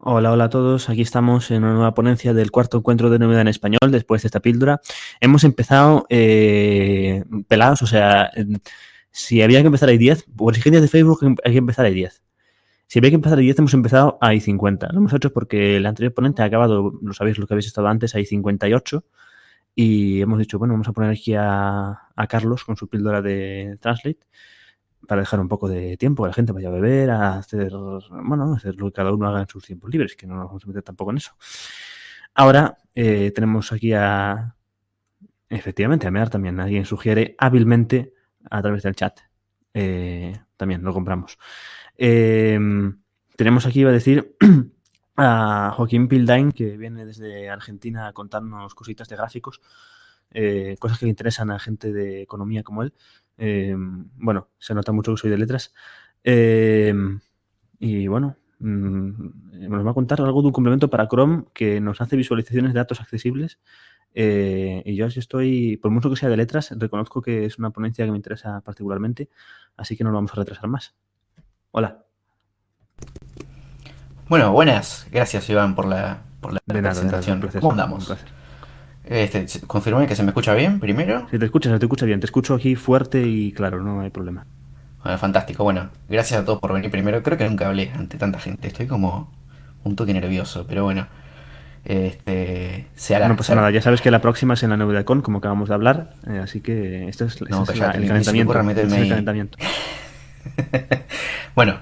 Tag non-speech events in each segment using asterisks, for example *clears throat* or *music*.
Hola, hola a todos. Aquí estamos en una nueva ponencia del cuarto encuentro de novedad en español después de esta píldora. Hemos empezado eh, pelados, o sea, si había que empezar a 10, por exigencias de Facebook hay que empezar a 10. Si había que empezar a 10, hemos empezado a 50. Lo hemos hecho porque el anterior ponente ha acabado, lo sabéis lo que habéis estado antes, a 58. Y hemos dicho, bueno, vamos a poner aquí a, a Carlos con su píldora de Translate para dejar un poco de tiempo, que la gente vaya a beber, a hacer, bueno, hacer lo que cada uno haga en sus tiempos libres, que no nos vamos a meter tampoco en eso. Ahora eh, tenemos aquí a, efectivamente, a Mear también. Alguien sugiere hábilmente a través del chat. Eh, también lo compramos. Eh, tenemos aquí, iba a decir, *clears throat* a Joaquín Pildain, que viene desde Argentina a contarnos cositas de gráficos, cosas que le interesan a gente de economía como él. Em, bueno, se nota mucho que soy de letras. Em, y bueno, mm, nos va a contar algo de un complemento para Chrome que nos hace visualizaciones de datos accesibles. Eh, y yo estoy, por mucho que sea de letras, reconozco que es una ponencia que me interesa particularmente, así que no lo vamos a retrasar más. Hola. Bueno, buenas. Gracias, Iván, por la, por la presentación. ¿Cómo andamos? Este, confirmame que se me escucha bien primero. Si te escuchas, se te escucha bien. Te escucho aquí fuerte y claro, no hay problema. Bueno, fantástico. Bueno, gracias a todos por venir primero. Creo que nunca hablé ante tanta gente. Estoy como un toque nervioso, pero bueno. Este, se hará. No pasa nada, ya sabes que la próxima es en la de Con, como acabamos de hablar. Eh, así que esto es, no, es el, calentamiento. *laughs* bueno,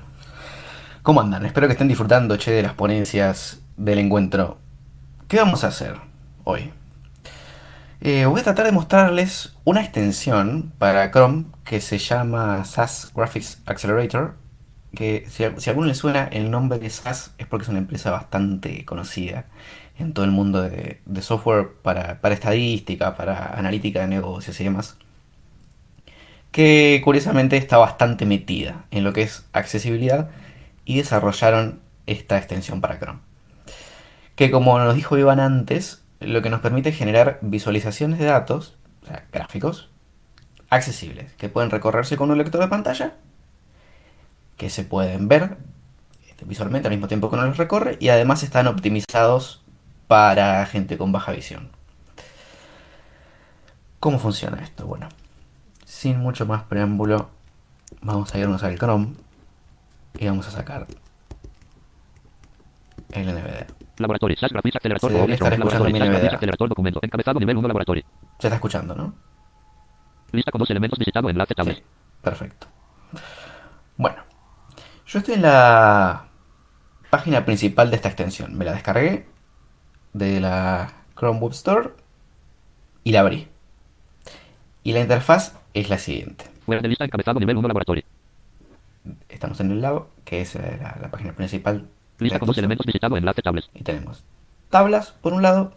¿cómo andan? Espero que estén disfrutando, che, de las ponencias del encuentro. ¿Qué vamos a hacer hoy? Eh, voy a tratar de mostrarles una extensión para Chrome que se llama SAS Graphics Accelerator. Que si, a alguno le suena el nombre de SAS es porque es una empresa bastante conocida en todo el mundo de, software para, estadística, para analítica de negocios y demás. Que curiosamente está bastante metida en lo que es accesibilidad y desarrollaron esta extensión para Chrome. Que como nos dijo Iván antes, lo que nos permite generar visualizaciones de datos, o sea, gráficos, accesibles, que pueden recorrerse con un lector de pantalla, que se pueden ver este, visualmente al mismo tiempo que uno los recorre, y además están optimizados para gente con baja visión. ¿Cómo funciona esto? Bueno, sin mucho más preámbulo, vamos a irnos al Chrome y vamos a sacar el NVDA. Laboratorio. SAS Graphics Accelerator. Sí. Accelerator documento. Encabezado nivel 1 laboratorio. Se está escuchando, ¿no? Lista con dos elementos visitado enlace tablet. Sí, perfecto. Bueno. Yo estoy en la página principal de esta extensión. Me la descargué de la Chrome Web Store y la abrí. Y la interfaz es la siguiente. Fuera de lista encabezado nivel 1 laboratorio. Estamos en el lado, que es la, la página principal Lista con dos elementos visitado enlace tablas. Y tenemos tablas por un lado,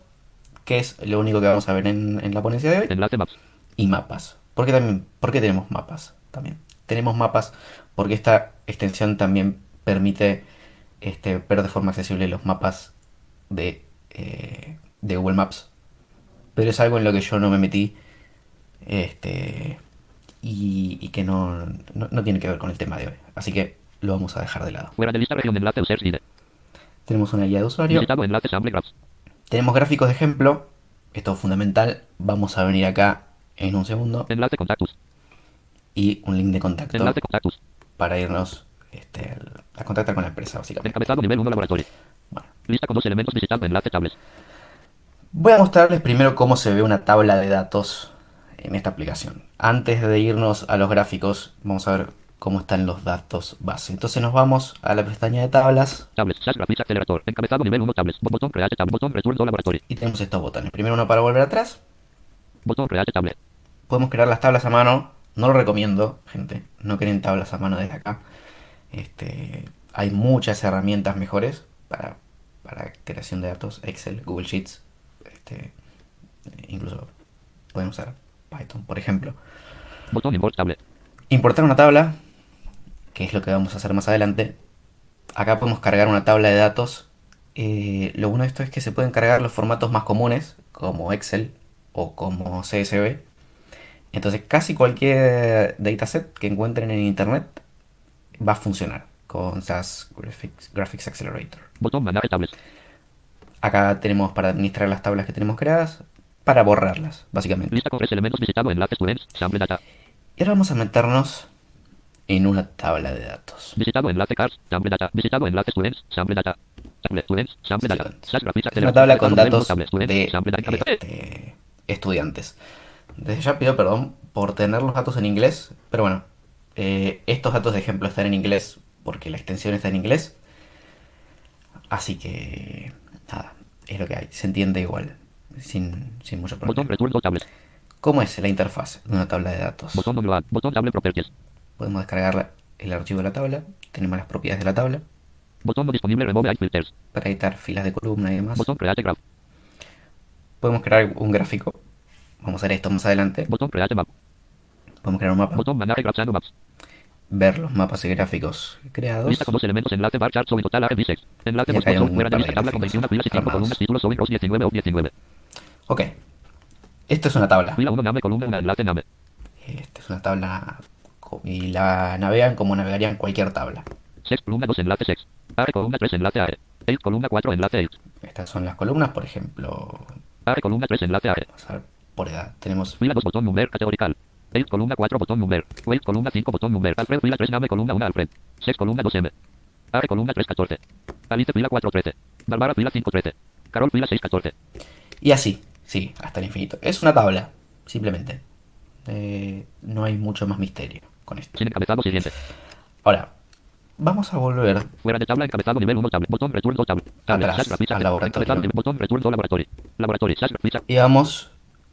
que es lo único que vamos a ver en, en la ponencia de hoy. Enlace maps. Y mapas. ¿Por qué, también, ¿Por qué tenemos mapas? También. Tenemos mapas porque esta extensión también permite este, ver de forma accesible los mapas de, eh, de Google Maps. Pero es algo en lo que yo no me metí. Este. Y, y que no, no, no tiene que ver con el tema de hoy. Así que lo vamos a dejar de lado. Fuera de lista región de enlace Tenemos una guía de usuario. enlace Tenemos gráficos de ejemplo. Esto es fundamental. Vamos a venir acá en un segundo. Enlace contactos. Y un link de contacto. Enlace contactos. Para irnos este, a contactar con la empresa, básicamente. Encabezado nivel 1 laboratorio. Bueno. Lista con dos elementos visitando enlace tables. Voy a mostrarles primero cómo se ve una tabla de datos en esta aplicación. Antes de irnos a los gráficos, vamos a ver cómo están los datos base. Entonces nos vamos a la pestaña de tablas. Tables, acelerador, encabezado nivel 1 tables, botón create tab, botón laboratorio. Y tenemos estos botones. Primero uno para volver atrás. Botón create tablet. Podemos crear las tablas a mano. No lo recomiendo, gente. No creen tablas a mano desde acá. Este, hay muchas herramientas mejores para, para creación de datos. Excel, Google Sheets. Este, incluso podemos usar Python, por ejemplo. Botón import tablet. Importar una tabla que es lo que vamos a hacer más adelante. Acá podemos cargar una tabla de datos. Eh, lo bueno de esto es que se pueden cargar los formatos más comunes, como Excel o como CSV. Entonces casi cualquier dataset que encuentren en internet va a funcionar. con SAS Graphics, Graphics Accelerator. Botón. Acá tenemos para administrar las tablas que tenemos creadas, para borrarlas, básicamente. Lista con tres elementos visitado enlaces students. Sample data. Y ahora vamos a meternos en una tabla de datos. Visitado enlace. Sample data. Visitado enlace students. Sample data. Students. Sample data. Es una tabla con datos de este, estudiantes. Desde ya pido perdón por tener los datos en inglés, pero bueno, eh, estos datos de ejemplo están en inglés porque la extensión está en inglés. Así que, nada, es lo que hay. Se entiende igual, sin, sin mucho problema. ¿Cómo es la interfaz de una tabla de datos? Botón. Botón tablet properties. Podemos descargar el archivo de la tabla, tenemos las propiedades de la tabla, Botón no disponible remove filters. para editar filas de columna y demás. Botón create graph. Podemos crear un gráfico. Vamos a ver esto más adelante. Botón create map. Podemos crear un mapa, Botón manage graphs and maps. ver los mapas y gráficos creados. Lista con dos elementos. Enlace bar chart showing total bisex. Enlace por fuera de lista tabla con gráficos 21 filas y 5 armados. columnas títulos rows 19 o 19. Ok. Esto es una tabla. Fila 1 name columna 1 enlace name. Esta es una tabla y la navegan como navegarían cualquier tabla. Sex columna 2 enlace sex. Are columna 3 enlace are. 8 columna 4 enlace 8. Estas son las columnas, por ejemplo, Are columna 3 enlace are. vamos a ver por edad. Tenemos Fila 2 botón number categorical. 8 columna 4 botón number. Wait columna 5 botón number. Alfred fila 3 name columna 1 Alfred. Sex columna 2 M. Are columna 3 14. Alice fila 4 13. Bárbara fila 5 13. Carol fila 6 14. y así, sí, hasta el infinito. Es una tabla, simplemente. Eh, no hay mucho más misterio con esto. Sin encabezado siguiente. Ahora, vamos a volver Fuera de tabla encabezado nivel 1 tablet. Botón return to tablet. Tablet. Atrás, al laboratorio. Botón return to laboratory. Laboratory. SAS graphics y vamos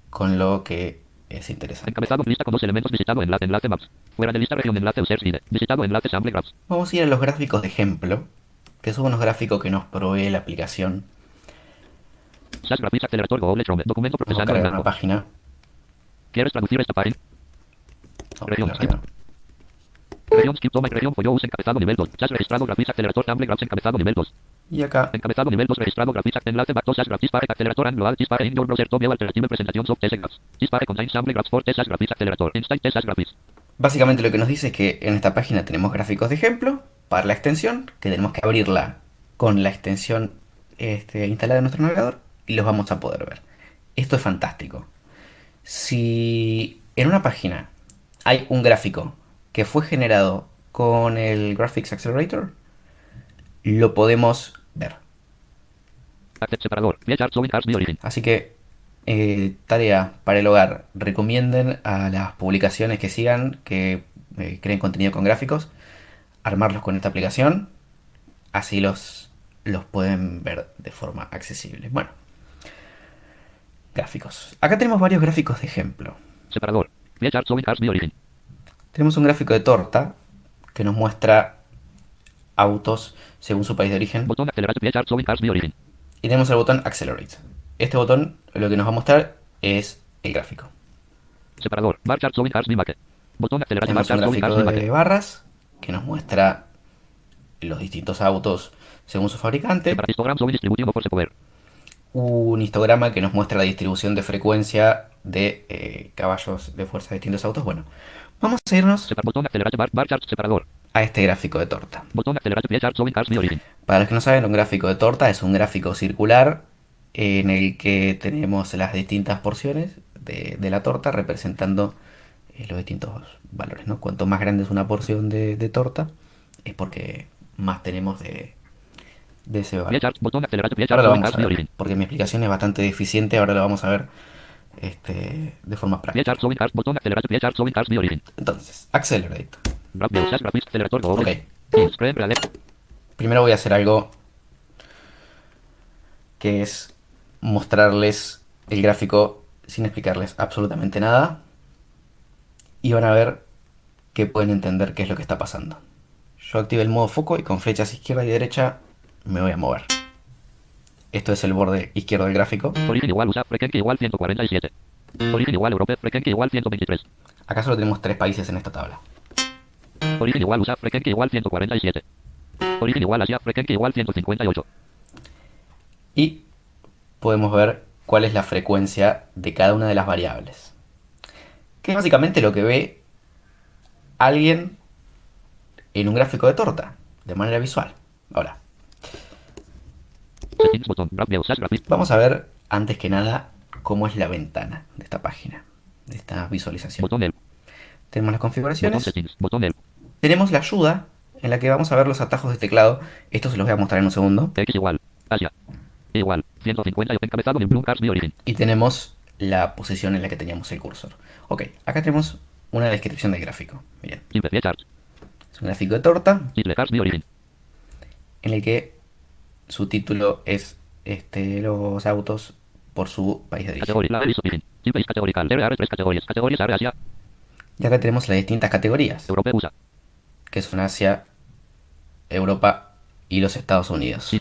con lo que es interesante. Encabezado lista con dos elementos visitado enlace enlace maps. Fuera de lista región enlace user side. Visitado enlace sample graphs. Vamos a ir a los gráficos de ejemplo, que son unos gráficos que nos provee la aplicación. SAS graphics accelerator Google Chrome. Documento procesando en una página. ¿Quieres traducir esta página? A Región. Región skip toma y región follow encabezado nivel 2. SAS registrado graphics accelerator sample graphs encabezado nivel 2. Y acá Encabezado nivel 2 registrado graphics enlace back to SAS graphics pare accelerator and load dispare in your browser to view alternative presentations of test graphs. Dispare contains sample graphs for test SAS graphics accelerator. Instant test graphics. Básicamente lo que nos dice es que en esta página tenemos gráficos de ejemplo para la extensión, que tenemos que abrirla con la extensión este, instalada en nuestro navegador y los vamos a poder ver. Esto es fantástico. Si en una página hay un gráfico que fue generado con el Graphics Accelerator, lo podemos ver. Separador. Así que, eh, tarea para el hogar, recomienden a las publicaciones que sigan, que eh, creen contenido con gráficos, armarlos con esta aplicación, así los, los pueden ver de forma accesible. Bueno, gráficos. Acá tenemos varios gráficos de ejemplo. Separador. Via chart showing cars the origin. Tenemos un gráfico de torta que nos muestra autos según su país de origen. Botón origin. Y tenemos el botón Accelerate. Este botón lo que nos va a mostrar es el gráfico. Separador. Bar chart showing cars. Botón accelerate bar Tenemos un chart cars gráfico de barras que nos muestra los distintos autos según su fabricante. Un histograma que nos muestra la distribución de frecuencia de eh, caballos de fuerza de distintos autos. Bueno, vamos a irnos Separ botón accelerate bar, bar chart separador. a este gráfico de torta. Botón chart cars. Para los que no saben, un gráfico de torta es un gráfico circular en el que tenemos las distintas porciones de, de la torta representando eh, los distintos valores. ¿no? Cuanto más grande es una porción de, de torta, es porque más tenemos de, de ese valor. Ahora lo vamos a ver, porque mi explicación es bastante deficiente, ahora lo vamos a ver este, de forma práctica. Entonces, Accelerate. Graph view SAS graphics accelerator Ok, Google. Ins frame real primero voy a hacer algo que es mostrarles el gráfico sin explicarles absolutamente nada y van a ver que pueden entender qué es lo que está pasando. Yo activo el modo foco y con flechas izquierda y derecha me voy a mover. Esto es el borde izquierdo del gráfico. Origen igual USA igual 147. Origen igual frecuencia igual 123. Acá solo tenemos tres países en esta tabla. Origen igual USA igual 147. Origen igual Asia igual 158. Y podemos ver cuál es la frecuencia de cada una de las variables. Que es básicamente lo que ve alguien en un gráfico de torta. de manera visual. Ahora, Settings botón. Graph view. Slash graphic. Vamos a ver antes que nada cómo es la ventana de esta página, de esta visualización. Tenemos las configuraciones, tenemos la ayuda en la que vamos a ver los atajos de teclado. Esto se los voy a mostrar en un segundo. Igual. Igual. 150 y tenemos la posición en la que teníamos el cursor. Ok, acá tenemos una descripción del gráfico. Miren, es un gráfico de torta en el que su título es este, los autos por su país de origen. Y acá tenemos las distintas categorías, que son Asia, Europa y los Estados Unidos.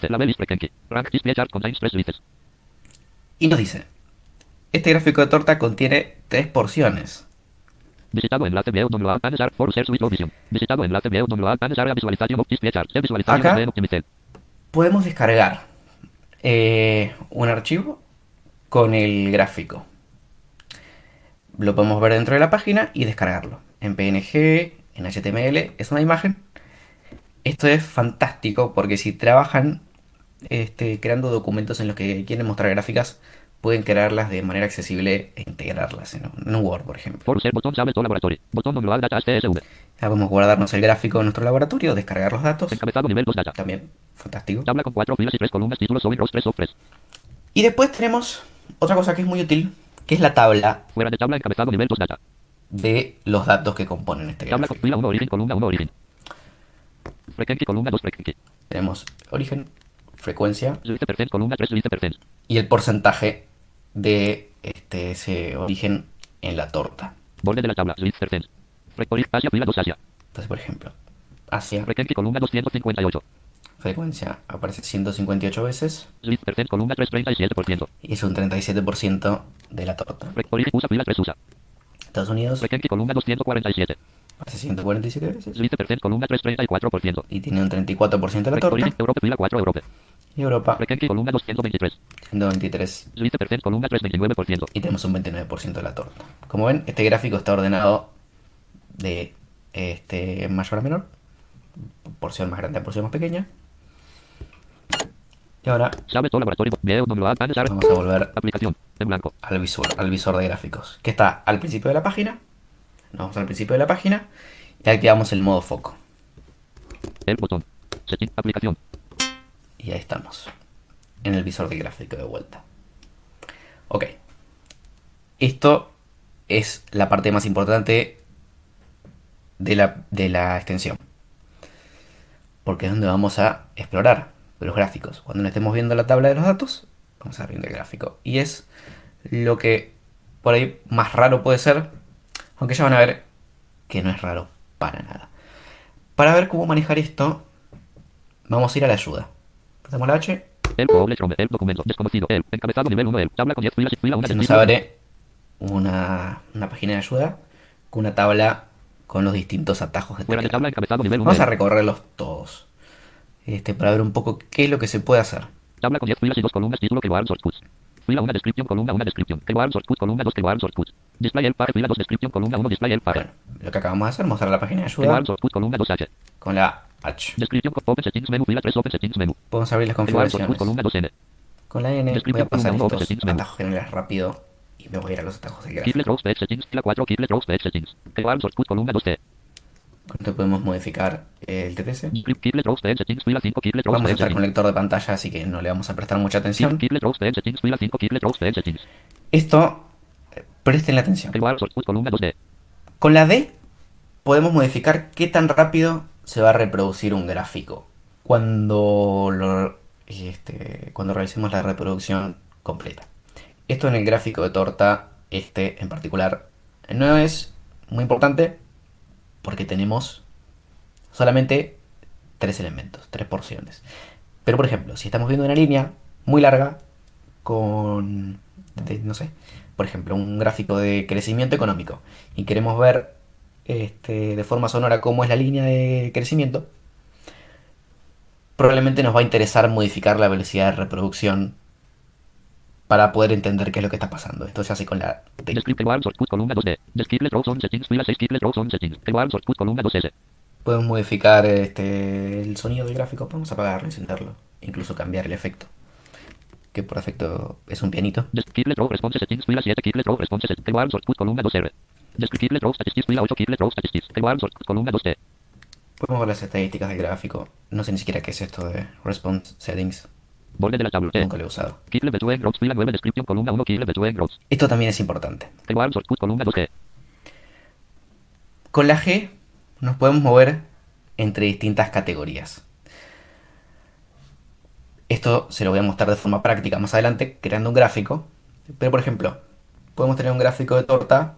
Y nos dice, este gráfico de torta contiene tres porciones. Visitado enlace view download enlace view download. Visualización Acá. Podemos descargar eh, un archivo con el gráfico. Lo podemos ver dentro de la página y descargarlo. En PNG, en HTML, es una imagen. Esto es fantástico porque si trabajan este, creando documentos en los que quieren mostrar gráficas, pueden crearlas de manera accesible e integrarlas en un, Word, por ejemplo. For user botón laboratory. Botón data. Ya podemos guardarnos el gráfico en nuestro laboratorio, descargar los datos. Encabezado nivel 2 data. También fantástico. Tabla con cuatro filas y tres columnas. Títulos sobre rows 3 of 3. Y después tenemos otra cosa que es muy útil, que es la tabla Fuera de tabla encabezado nivel 2 data. de los datos que componen este Tabla con gráfico. fila 1 origen columna 1 origen. Frequency columna 2 frequency. Tenemos origen, frecuencia percent columna 3 liste percent. y el porcentaje de este, ese origen en la torta. Borde de la tabla. Percent. Frecuencia Asia fila 2 Asia. Entonces, por ejemplo, Asia, Frequency columna 258. frecuencia aparece 158 veces Liste percent columna 337%. y es un 37% de la torta. Origen USA fila 3 USA. Estados Unidos Frequency columna 247. aparece 147 veces Liste percent columna 334%. y tiene un 34% de la torta. Origen Europa fila 4 Europa. Y Europa Frequency columna 223. 123 Liste percent columna 329%. y tenemos un 29% de la torta. Como ven, este gráfico está ordenado de este mayor a menor, porción más grande a porción más pequeña. Y ahora vamos a volver Aplicación. En blanco. al visor, al visor de gráficos, que está al principio de la página. Nos vamos al principio de la página y activamos el modo foco. El botón. Setting. Aplicación. Y ahí estamos, en el visor de gráfico de vuelta. Ok. Esto es la parte más importante de la, de la extensión. Porque es donde vamos a explorar los gráficos. Cuando no estemos viendo la tabla de los datos, vamos a viendo el gráfico. Y es lo que por ahí más raro puede ser. Aunque ya van a ver que no es raro para nada. Para ver cómo manejar esto, vamos a ir a la ayuda. Prestamos la H El doble. El documento. Desconocido. El. Encabezado nivel 1. El. Tabla con 10 filas y fila 1 se nos abre una, una página de ayuda con una tabla con los distintos atajos de Fuera de teclado. tabla encabezado nivel 1. Vamos a recorrerlos todos. Este, para ver un poco qué es lo que se puede hacer. Tabla con 10 filas y 2 columnas. Título que source code. Fila 1 descripción. Columna 1 descripción. Que source code. Columna 2 que source code. Display el par. Fila 2 descripción. Columna 1 display el par. Bueno, lo que acabamos de hacer, mostrar la página de ayuda source code. Columna 2 H. con la H. Descripción. Open settings menú. Fila 3 open settings menú. Podemos abrir las source configuraciones. Columna 2 N. Con la N voy a pasar estos atajos generales rápido y me voy a ir a los atajos de gráfico. rows page settings. Fila 4. Kiplet rows page settings. Que source code. Columna 2 T. Con esto podemos modificar el TTC. Kiplet rows page settings. Fila 5. Kiplet rows Vamos a settings. con lector de pantalla, así que no le vamos a prestar mucha atención. Kiplet rows page settings. Fila 5. Kiplet rows page settings. Esto, presten la atención. Que source code. Columna 2 D. Con la D podemos modificar qué tan rápido se va a reproducir un gráfico cuando, lo, este, cuando realicemos la reproducción completa. Esto en el gráfico de torta, este en particular, no es muy importante porque tenemos solamente tres elementos, tres porciones. Pero por ejemplo, si estamos viendo una línea muy larga con, no sé, por ejemplo, un gráfico de crecimiento económico y queremos ver este, de forma sonora cómo es la línea de crecimiento, probablemente nos va a interesar modificar la velocidad de reproducción para poder entender qué es lo que está pasando. Esto se hace con la D. Describe source code. Columna 2 D. Describe rows on settings. Fila 6. Kiplet rows on settings. Que source code. Columna 2 S. Podemos modificar este, el sonido del gráfico, podemos apagarlo, encenderlo, incluso cambiar el efecto. Que por efecto es un pianito. Keylet row response settings fila 7 Keylet row response settings Keyboard shortcut columna 2R. Keylet row statistics fila 8 Keylet row statistics Keyboard shortcut columna 2T. Podemos ver las estadísticas del gráfico. No sé ni siquiera qué es esto de response settings. Borde de la tabla. Nunca lo he usado. Keylet between rows fila 9 description columna 1 Keylet between rows. Esto también es importante. Keyboard shortcut columna 2T. Con la G nos podemos mover entre distintas categorías. Esto se lo voy a mostrar de forma práctica más adelante, creando un gráfico. Pero por ejemplo, podemos tener un gráfico de torta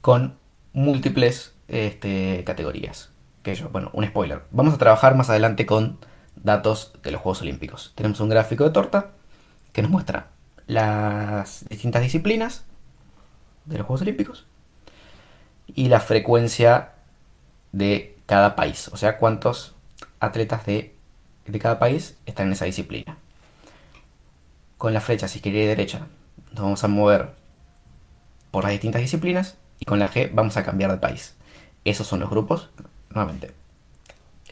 con múltiples este, categorías. Que yo, bueno, un spoiler. Vamos a trabajar más adelante con datos de los Juegos Olímpicos. Tenemos un gráfico de torta que nos muestra las distintas disciplinas de los Juegos Olímpicos y la frecuencia de cada país. O sea, cuántos atletas de, de cada país están en esa disciplina. Con la flecha izquierda y derecha nos vamos a mover por las distintas disciplinas y con la G vamos a cambiar de país. Esos son los grupos. Nuevamente,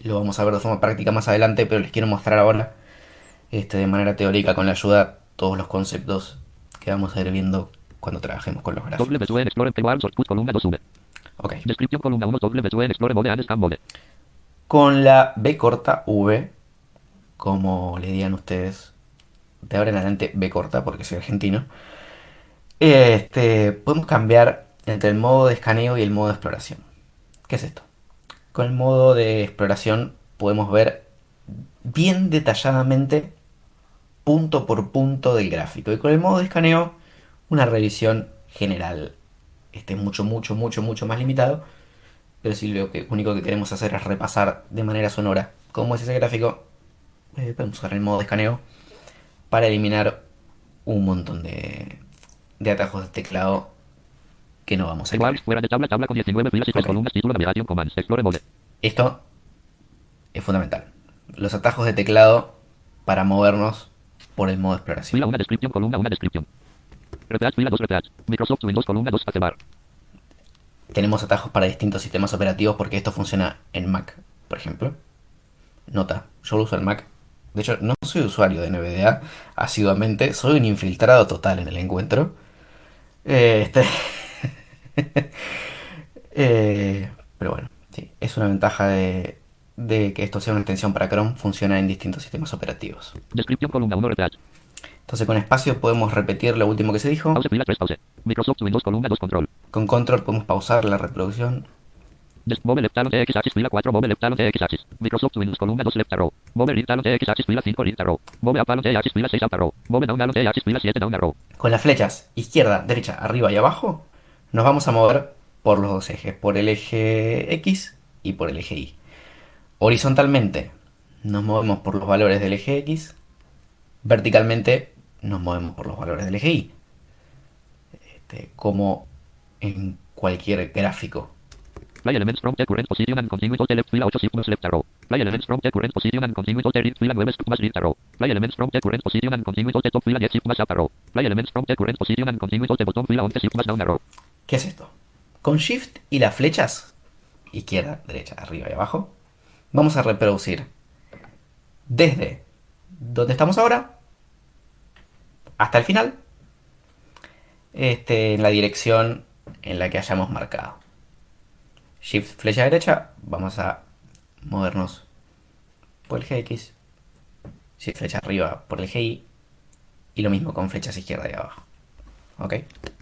lo vamos a ver de forma práctica más adelante, pero les quiero mostrar ahora este, de manera teórica con la ayuda todos los conceptos que vamos a ir viendo cuando trabajemos con los gráficos. Doble between explore keyboard shortcut columna 2V. Ok. Description columna 1 doble between explore mode and scan mode. Con la B corta V, como le digan ustedes, de ahora en adelante B corta porque soy argentino, este, podemos cambiar entre el modo de escaneo y el modo de exploración. ¿Qué es esto? Con el modo de exploración podemos ver bien detalladamente punto por punto del gráfico y con el modo de escaneo una revisión general. Este es mucho, mucho, mucho, mucho más limitado, pero si lo que, único que queremos hacer es repasar de manera sonora cómo es ese gráfico, eh, podemos usar el modo de escaneo para eliminar un montón de, de atajos de teclado que no vamos a querer. fuera de tabla, tabla con 19 filas y 3 Ok. columnas, título, navegación, commands, explore mode. Esto es fundamental. Los atajos de teclado para movernos por el modo de exploración. Fila 1 description, columna 1 description. Repeat, fila 2 repeat. Microsoft Windows, columna 2 spacebar. Tenemos atajos para distintos sistemas operativos porque esto funciona en Mac, por ejemplo. Nota, yo lo uso en Mac. De hecho, no soy usuario de NVDA asiduamente, soy un infiltrado total en el encuentro. Eh, este- *laughs* Eh, pero bueno, sí, es una ventaja de, de que esto sea una extensión para Chrome, funciona en distintos sistemas operativos. Description, columna 1 repeat. Entonces con espacio podemos repetir lo último que se dijo. Pause, fila 3 pause. Microsoft Windows, columna 2 control. Con control podemos pausar la reproducción. Move left talon TX axis fila 4 move left talon TX axis. Microsoft Windows columna 2 left arrow. Move right talon TX axis fila 5 right arrow. Move up talon TX fila 6 up arrow. Move down talon TX fila 7 down arrow. Con las flechas izquierda, derecha, arriba y abajo, nos vamos a mover por los dos ejes, por el eje X y por el eje Y. Horizontalmente nos movemos por los valores del eje X, verticalmente nos movemos por los valores del eje Y. Este, como en cualquier gráfico. Fly elements from the current position and continue to the left fila 8 shift plus left arrow. Fly elements from the current position and continue to the right fila 9 shift más right arrow. Fly elements from the current position and continue to the top fila 10 shift más up arrow. Fly elements from the current position and continue to the bottom fila 11 shift más down arrow. ¿Qué es esto? Con Shift y las flechas, izquierda, derecha, arriba y abajo, vamos a reproducir desde donde estamos ahora hasta el final, este, en la dirección en la que hayamos marcado. Shift, flecha derecha, vamos a movernos por el GX, Shift, flecha arriba por el GY, y lo mismo con flechas izquierda y abajo. ¿Ok?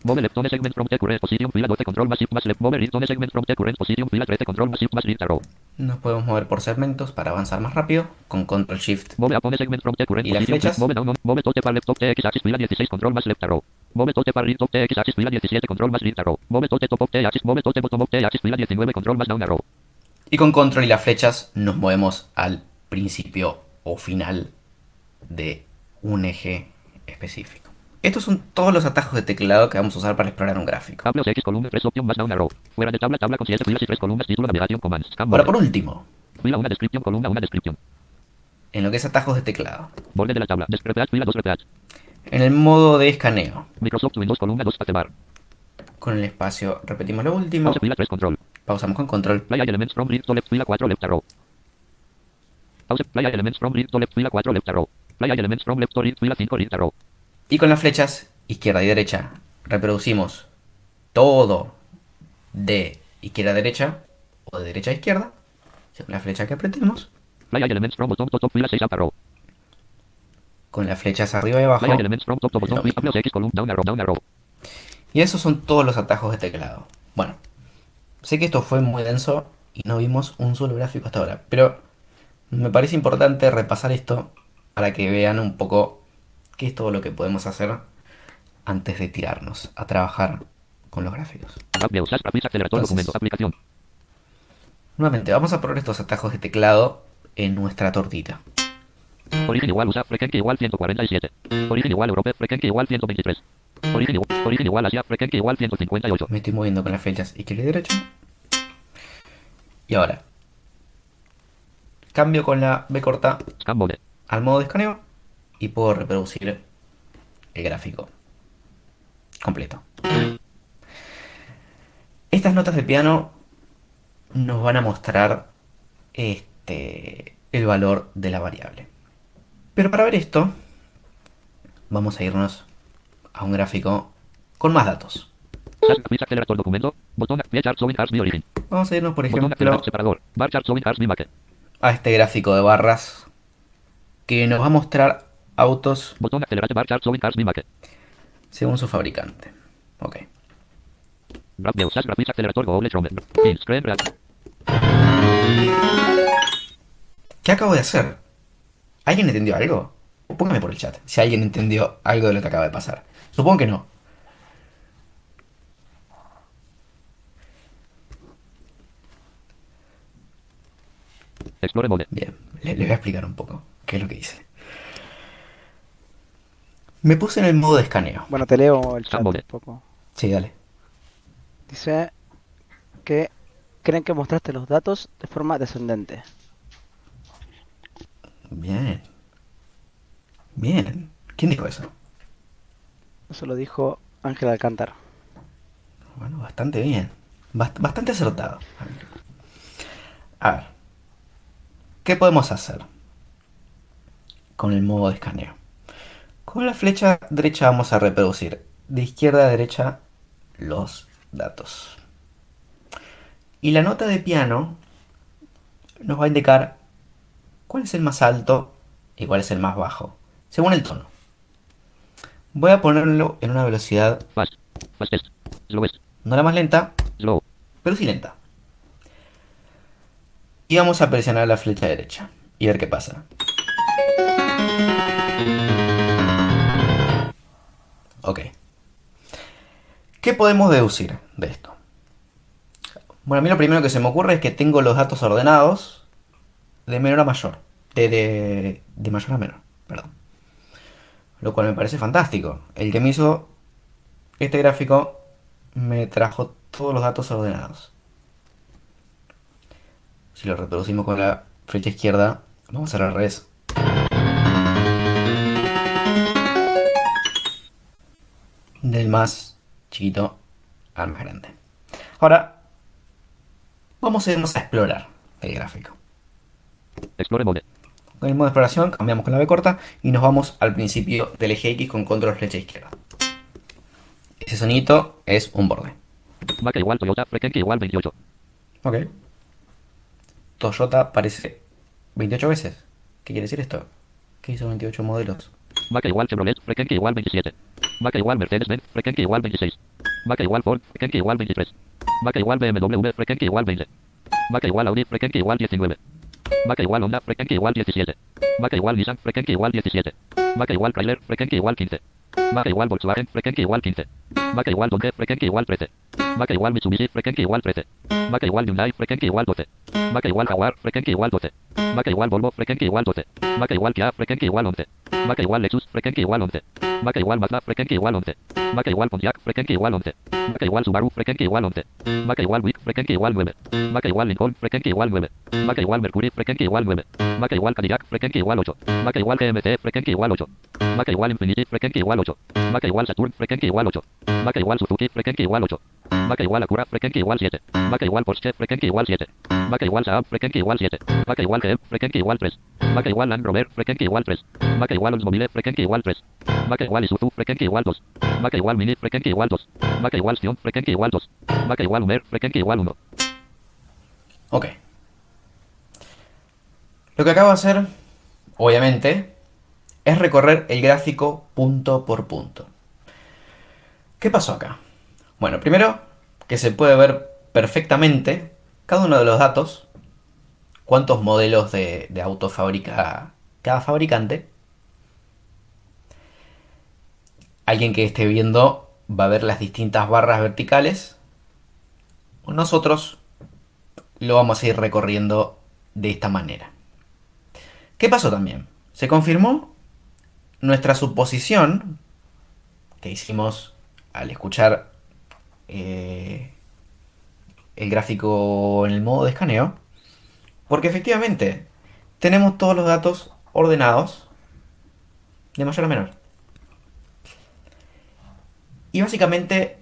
Move left on segment from the current position fila 12 control más shift más left. Move right on segment from the current position fila 13 control más shift más right arrow. Nos podemos mover por segmentos para avanzar más rápido con control shift. Move up on segment from the current ¿Y las position flechas? Move down on move tote par left top TX axis fila 16 control más left arrow. Move tote par right top TX axis fila 17 control más right arrow. Move tote top of TX move tote bottom of TX fila 19 control más down arrow. Y con control y las flechas nos movemos al principio o final de un eje específico. Estos son todos los atajos de teclado que vamos a usar para explorar un gráfico. X columna 3 option más down arrow. Fuera de tabla tabla con 7 filas y 3 columnas título navegación commands. Ahora por último, Fila 1 description columna 1 description. en lo que es atajos de teclado. Borde de la tabla. Des repeat fila 2 repeat. En el modo de escaneo, Microsoft Windows columna 2 spacebar. con el espacio repetimos lo último. Pause fila 3 control. Pausamos con control. Play elements from left to left fila 4 left arrow. Pause. Play elements from left to left fila 4 left arrow. Play elements from left to right fila 5 right arrow. Y con las flechas izquierda y derecha reproducimos todo de izquierda a derecha o de derecha a izquierda, según la flecha que apretemos. Play elements from bottom to top fila 6 up arrow. Con las flechas arriba y abajo. Y esos son todos los atajos de teclado. Bueno, sé que esto fue muy denso y no vimos un solo gráfico hasta ahora, pero me parece importante repasar esto para que vean un poco qué es todo lo que podemos hacer antes de tirarnos a trabajar con los gráficos. Entonces-. Nuevamente, vamos a poner estos atajos de teclado en nuestra tortita. Origen igual USA frecuencia igual 147. Origen igual Europa frecuencia igual 123. Origen origen igual Asia frecuencia igual 158. Me estoy moviendo con las flechas izquierda y derecha. Y ahora, cambio con la B corta al modo de escaneo y puedo reproducir el gráfico completo. Estas notas de piano nos van a mostrar este, el valor de la variable. Pero para ver esto, vamos a irnos a un gráfico con más datos. Vamos a irnos, por ejemplo, a este gráfico de barras que nos va a mostrar autos Botón showing mi make. según su fabricante. Ok. ¿Qué acabo de hacer? ¿Alguien entendió algo? Póngame por el chat si alguien entendió algo de lo que acaba de pasar. Supongo que no. Explore. Bien, le, le voy a explicar un poco qué es lo que hice. Me puse en el modo de escaneo. Bueno, te leo el chat Sambole. un poco. Sí, dale. Dice que creen que mostraste los datos de forma descendente. Bien. Bien. ¿Quién dijo eso? Eso lo dijo Ángel Alcántara. Bueno, bastante bien. Bast- bastante acertado. A ver. ¿Qué podemos hacer con el modo de escaneo? Con la flecha derecha vamos a reproducir de izquierda a derecha los datos. Y la nota de piano nos va a indicar cuál es el más alto y cuál es el más bajo, según el tono. Voy a ponerlo en una velocidad no la más lenta, pero sí lenta. Y vamos a presionar la flecha derecha y ver qué pasa. Ok. ¿Qué podemos deducir de esto? Bueno, a mí lo primero que se me ocurre es que tengo los datos ordenados de menor a mayor. De, de, de mayor a menor, perdón. Lo cual me parece fantástico. El que me hizo este gráfico me trajo todos los datos ordenados. Si lo reproducimos con la flecha izquierda, vamos a al revés. Del más chiquito al más grande. Ahora, vamos a irnos a explorar el gráfico. Explore mode. Con el modo de exploración cambiamos con la B corta y nos vamos al principio del eje X con control flecha izquierda. Ese sonito es un borde. Mac igual Toyota frecuencia igual 28. Ok. Toyota aparece 28 veces. ¿Qué quiere decir esto? Que hizo 28 modelos. Mac igual Chevrolet frecuencia igual 27. Mac igual Mercedes-Benz frecuencia igual 26. Mac igual Ford frecuencia igual 23. Mac igual BMW frecuencia igual 20. Mac igual Audi frecuencia igual 19. Mac igual Honda frecuencia igual 17. Mac igual Nissan frecuencia igual 17. Mac igual Chrysler frecuencia igual 15. Mac igual Volkswagen frecuencia igual 15. Mac igual Dodge frecuencia igual 13. Mac igual Mitsubishi frecuencia igual 13. Mac igual Hyundai frecuencia igual 12. Mac igual Jaguar frecuencia igual 12. Mac igual Volvo frecuencia igual 12. Mac igual Kia frecuencia igual 11. Mac igual Lexus frecuencia igual 11. Mac igual Mazda frecuencia igual 11. Mac igual Pontiac frecuencia igual 11. Mac igual Subaru frecuencia igual 11. Mac igual Buick frecuencia igual 9. Mac igual Lincoln frecuencia igual 9. Mac igual Mercury igual 9. Mac igual Cadillac igual 8. Mac igual GMC igual 8. Mac igual Infiniti igual 8. Mac igual Saturn igual 8. Mac igual Suzuki igual 8. Vaca igual a cura, frecuencia igual 7. Vaca igual Porsche, frecuencia igual 7. Vaca igual Saab, frecuencia igual 7. Vaca igual Jeep, frecuencia igual 3. Vaca igual Land Rover, igual 3. Vaca igual igual 3. Vaca igual Isuzu, igual 2. Vaca igual Mini, frecuencia igual 2. Vaca igual Sion, frecuencia igual 2. Vaca igual igual 1. Ok. Lo que acabo de hacer, obviamente, es recorrer el gráfico punto por punto. ¿Qué pasó acá? Bueno, primero que se puede ver perfectamente cada uno de los datos, cuántos modelos de, de auto fabrica cada fabricante. Alguien que esté viendo va a ver las distintas barras verticales. Nosotros lo vamos a ir recorriendo de esta manera. ¿Qué pasó también? Se confirmó nuestra suposición que hicimos al escuchar eh, el gráfico en el modo de escaneo, porque efectivamente tenemos todos los datos ordenados de mayor a menor. Y básicamente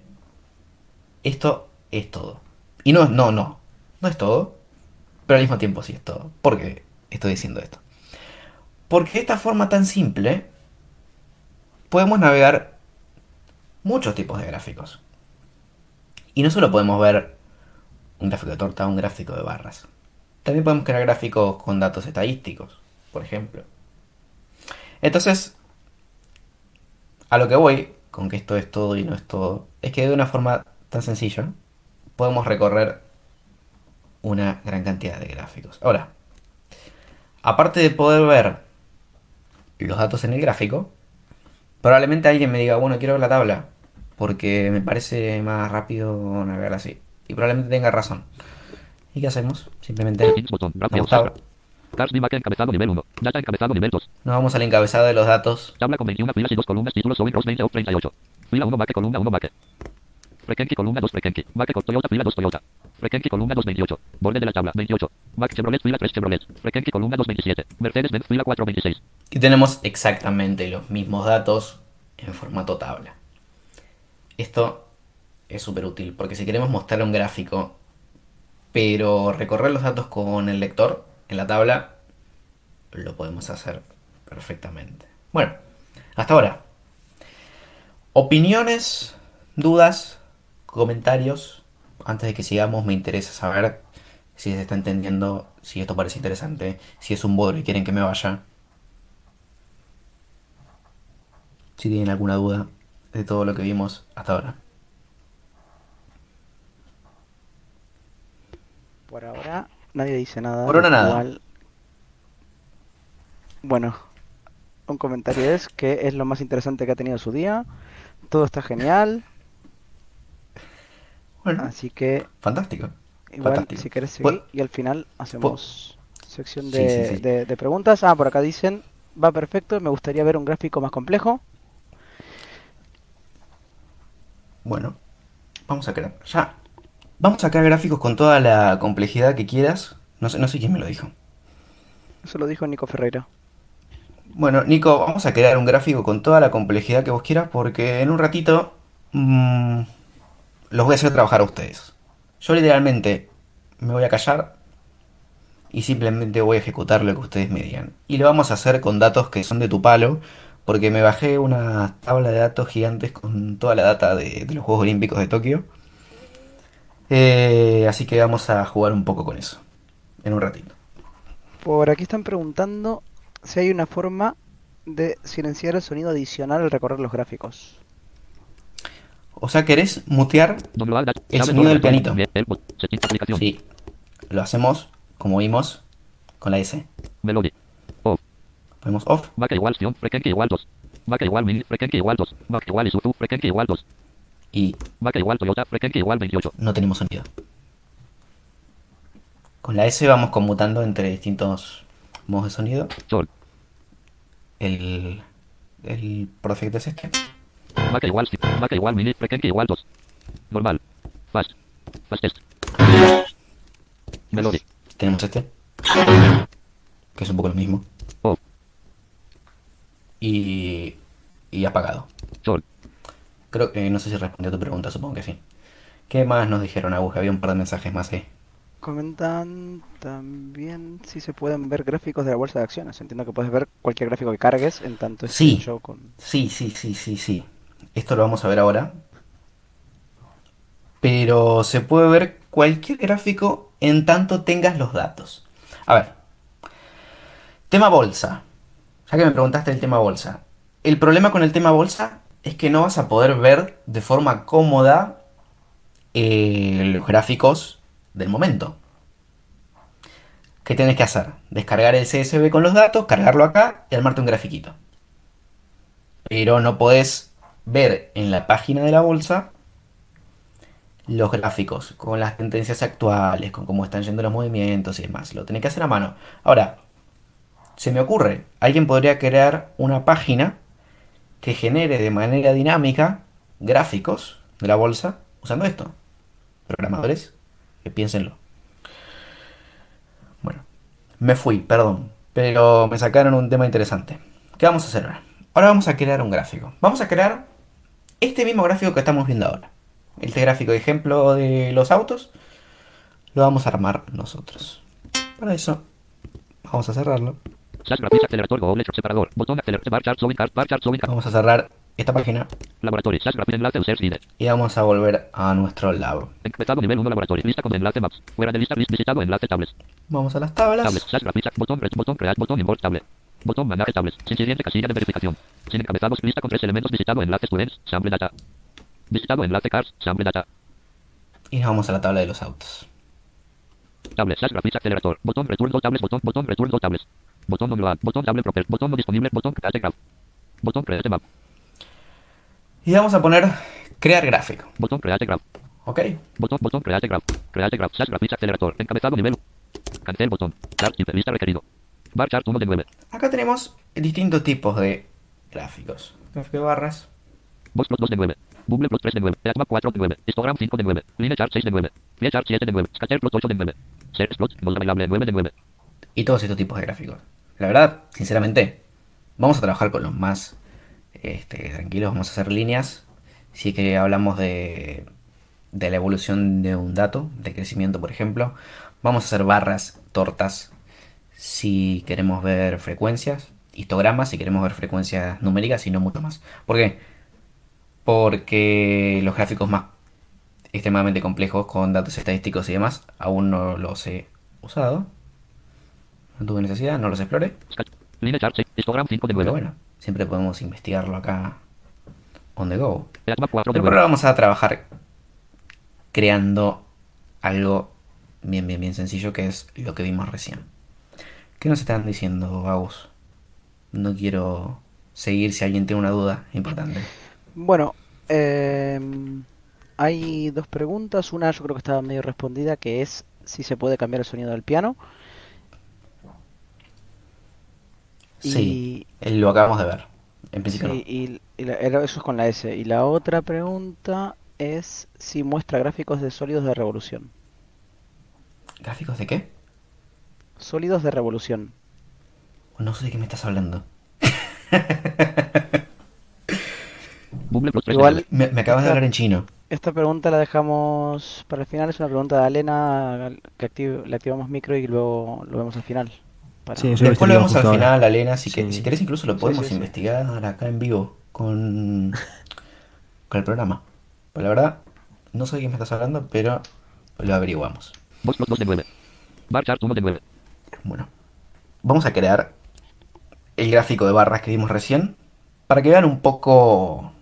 esto es todo. Y no, no, no, no es todo, pero al mismo tiempo sí es todo. ¿Por qué estoy diciendo esto? Porque de esta forma tan simple podemos navegar muchos tipos de gráficos. Y no solo podemos ver un gráfico de torta, un gráfico de barras. También podemos crear gráficos con datos estadísticos, por ejemplo. Entonces, a lo que voy, con que esto es todo y no es todo, es que de una forma tan sencilla podemos recorrer una gran cantidad de gráficos. Ahora, aparte de poder ver los datos en el gráfico, probablemente alguien me diga, bueno, quiero ver la tabla, porque me parece más rápido navegar así. Y probablemente tenga razón. ¿Y qué hacemos? Simplemente botón, encabezado nivel 1. Data encabezado nivel 2. nos vamos al encabezado de los datos. Tabla con 21 filas y 2 columnas, títulos Showing Rows 20 of 38. Fila 1 Mac, columna 1 Mac. Frequency, columna 2 Frequency. Mac con Toyota, fila 2 Toyota. Columna 2 28. Borde de la tabla, 28. Mac Chevrolet, fila 3 Chevrolet. Frequency, columna 2 27. Mercedes-Benz, fila 4 26. Y tenemos exactamente los mismos datos en formato tabla. Esto es súper útil porque si queremos mostrar un gráfico, pero recorrer los datos con el lector en la tabla, lo podemos hacer perfectamente. Bueno, hasta ahora. Opiniones, dudas, comentarios. Antes de que sigamos, me interesa saber si se está entendiendo, si esto parece interesante, si es un bodrio y quieren que me vaya. Si tienen alguna duda de todo lo que vimos hasta ahora. Por ahora nadie dice nada. Por ahora nada. cual- Bueno, un comentario es que es lo más interesante que ha tenido su día. Todo está genial. Bueno, Así que fantástico. igual Fantástico. si querés seguir y al final hacemos sección Sí, de, sí, sí. de- de preguntas. Ah, por acá dicen, va perfecto, me gustaría ver un gráfico más complejo. Bueno, vamos a crear. Ya. Vamos a crear gráficos con toda la complejidad que quieras. No sé, no sé quién me lo dijo. Eso lo dijo Nico Ferreira. Bueno, Nico, vamos a crear un gráfico con toda la complejidad que vos quieras porque en un ratito mm, los voy a hacer trabajar a ustedes. Yo literalmente me voy a callar y simplemente voy a ejecutar lo que ustedes me digan. Y lo vamos a hacer con datos que son de tu palo porque me bajé una tabla de datos gigantes con toda la data de, de los Juegos Olímpicos de Tokio. Eh, así que vamos a jugar un poco con eso en un ratito. Por aquí están preguntando si hay una forma de silenciar el sonido adicional al recorrer los gráficos. O sea, ¿querés mutear El sonido del pianito. Sí, lo hacemos como vimos con la S. Melody. Ponemos off. Vaca igual Sion, frecuencia igual 2. Vaca igual Mini, frecuencia igual 2. Vaca igual Isuzu, frecuencia igual 2. y Vaca igual Toyota, frecuencia igual 28. no tenemos sonido. Con la S vamos conmutando entre distintos modos de sonido. Sol. El, el perfecto es este. Vaca igual si- Vaca igual Mini, frecuencia igual 2. Normal. Fast. Fastest. Melody. Tenemos este. Que es un poco lo mismo. Y, y apagado. Sol. Creo que no sé si respondió a tu pregunta, supongo que sí. ¿Qué más nos dijeron, Agus? Había un par de mensajes más ahí. Comentan también si se pueden ver gráficos de la bolsa de acciones. Entiendo que puedes ver cualquier gráfico que cargues en tanto esté Sí. yo con... Sí, sí, sí, sí, sí. Esto lo vamos a ver ahora. Pero se puede ver cualquier gráfico en tanto tengas los datos. A ver. Tema bolsa. Que me preguntaste el tema bolsa. El problema con el tema bolsa es que no vas a poder ver de forma cómoda eh, los gráficos del momento. ¿Qué tienes que hacer? Descargar el CSV con los datos, cargarlo acá y armarte un grafiquito pero no podés ver en la página de la bolsa los gráficos con las tendencias actuales, con cómo están yendo los movimientos y demás. Lo tenés que hacer a mano. Ahora, se me ocurre, alguien podría crear una página que genere de manera dinámica gráficos de la bolsa usando esto. Programadores, que piénsenlo. Bueno, me fui, perdón, pero me sacaron un tema interesante. ¿Qué vamos a hacer ahora? Ahora vamos a crear un gráfico. Vamos a crear este mismo gráfico que estamos viendo ahora. Este gráfico de ejemplo de los autos lo vamos a armar nosotros. Para eso, vamos a cerrarlo. Go separador. Botón. Vamos a cerrar esta página Laboratorio. Enlace user ID. y vamos a volver a nuestro lab. Encabezado nivel 1 laboratorio. Lista con enlace maps. Fuera de lista list visitado enlace tables. Vamos a las Tables. tablas. Slash graphics botón res botón crear botón import table. Botón manejar tables. Sin siguiente casilla de verificación. Sin encabezados lista con tres elementos visitado enlace students. Sample data. Visitado enlace cars. Sample data. Y nos vamos a la tabla de los autos. Table. Slash graphics accelerator. Botón return dos tables. Botón botón return dos tables. Botón load. Botón table proper. Botón no disponible. Botón create graph. Botón create map. Y vamos a poner crear gráfico. Botón create graph. ¿Ok? Botón, botón, create graph. Create graph, slash graphics accelerator. Encabezado nivel. Cancel botón. Chart type, lista requerido. Bar chart 1 de 9. Acá tenemos distintos tipos de gráficos. Gráfico de barras. Box plot 2 de 9. Bubble plot 3 de 9. Headmap 4 de 9. Histogram 5 de 9. Line chart 6 de 9. Pie chart 7 de 9. Scatter plot 8 de 9. Search plot, modo bailable 9 de 9. Y todos estos tipos de gráficos. La verdad, sinceramente, vamos a trabajar con los más este, tranquilos, vamos a hacer líneas. Si es que hablamos de, de la evolución de un dato, de crecimiento, por ejemplo, vamos a hacer barras, tortas. Si queremos ver frecuencias, histogramas, si queremos ver frecuencias numéricas y no mucho más. ¿Por qué? Porque los gráficos más extremadamente complejos con datos estadísticos y demás aún no los he usado. No tuve necesidad, no los exploré. Scat- Line chart 6. Histogram 5 de 9. Pero bueno, siempre podemos investigarlo acá on the go. Headmap 4 de Pero por 9. ahora vamos a trabajar creando algo bien, bien, bien sencillo que es lo que vimos recién. ¿Qué nos están diciendo, Agus? No quiero seguir si alguien tiene una duda importante. Bueno, em, hay dos preguntas. Una yo creo que estaba medio respondida, que es si se puede cambiar el sonido del piano. Sí, eh, lo acabamos de ver. En principio Sí, y, y la- eso es con la S. Y la otra pregunta es si muestra gráficos de sólidos de revolución. no. ¿Gráficos de qué? Sólidos de revolución. No sé de qué me estás hablando. Bubble plot 3 de Igual 9. Me, me acabas de hablar en chino. esta pregunta la dejamos para el final. Es una pregunta de Alena que activ- le activamos micro y luego lo vemos al final. Para- Sí, Después lo vemos al justo ahora. final, Alena. Si, que- Sí. si querés, incluso lo podemos sí, sí. investigar acá en vivo con, con el programa. Pues la verdad, no sé de qué me estás hablando, pero lo averiguamos. Box plot 2 de 9. Bar chart 1 de 9. Bueno, vamos a crear el gráfico de barras que vimos recién para que vean un poco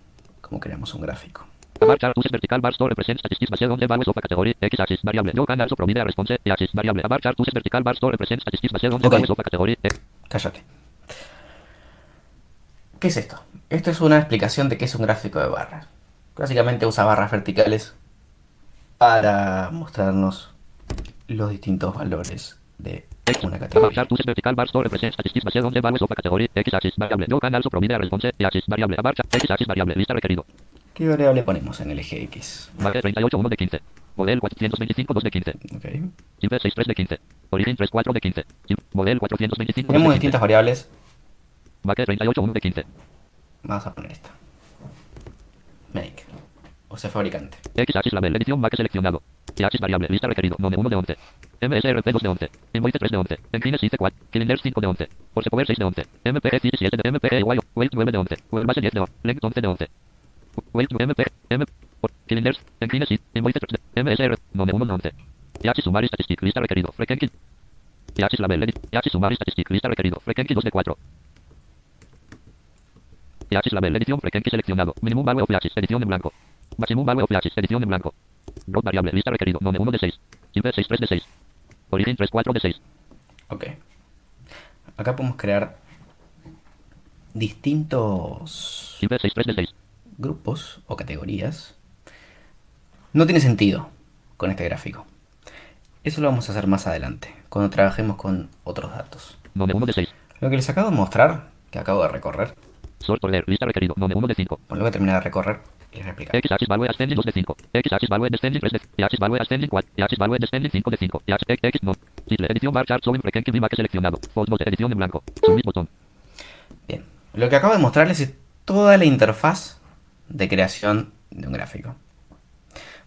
cómo creamos un gráfico. Bar chart uses vertical bar store represents statistics based on the values of a category x axis variable. No can also provide a response y axis variable. A bar chart uses vertical bar store represents statistics based on the Ok. values of a category x. Cállate. ¿Qué es esto? Esto es una explicación de qué es un gráfico de barras. Básicamente usa barras verticales para mostrarnos los distintos valores de una A bar categoría. chart uses vertical bar store represents statistics based on the values of a category x axis variable. No can also provide a response y axis variable. A bar chart x axis variable. Lista requerido. ¿Qué variable ponemos en el eje X? Marque 38 1 de 15. Model 425 2 de 15. Ok. Simple 6 3 de 15. Origin 3 4 de 15. Sim- Model 425 2 Tenemos de 15. distintas variables. Marque 38 1 de 15. Vamos a poner esta. Make. o sea, fabricante. X axis label, edición Mac seleccionado. Y axis variable, lista requerido, nome 1 de 11. MSRP 2 de 11. Invoice 3 de 11. Engines 6 de 4. Calendar 5 de 11. Force Power 6 de 11. MPG 17 de MPG Y. Wait 9 de 11. Web base 10 de 11. Length 11 de 11. Wait MP. M. Calendars. Engines 6. Invoice 3 de MSR. Nome 1 de 11. Y axis sumar statistic, lista requerido. Frequency. Y axis label, edit. Y axis sumar statistic, lista requerido. Frequency 2 de 4. Y axis label, edición frequency seleccionado. Minimum value of axis, edición en blanco. Maximum value of axis, edición en blanco. Road variable, lista requerido, nome 1 de 6. Silver 6, 3 de 6. Origin 3, 4 de 6. Ok. Acá podemos crear distintos Silver 6, 3 de 6. Grupos o categorías. No tiene sentido con este gráfico. Eso lo vamos a hacer más adelante, cuando trabajemos con otros datos. Nome 1 de 6. Lo que les acabo de mostrar, que acabo de recorrer, Sort order, lista requerido, nome 1 de 5. bueno, lo voy a terminar de recorrer y. X axis value ascending 2 de 5. X axis value descending 3 de 5. Y axis value ascending 4. Y axis value descending 5 de 5. Y axis X, X no. Edición bar chart showing frequency seleccionado. Mode, edición en blanco. Submit botón. Bien, lo que acabo de mostrarles es toda la interfaz de creación de un gráfico.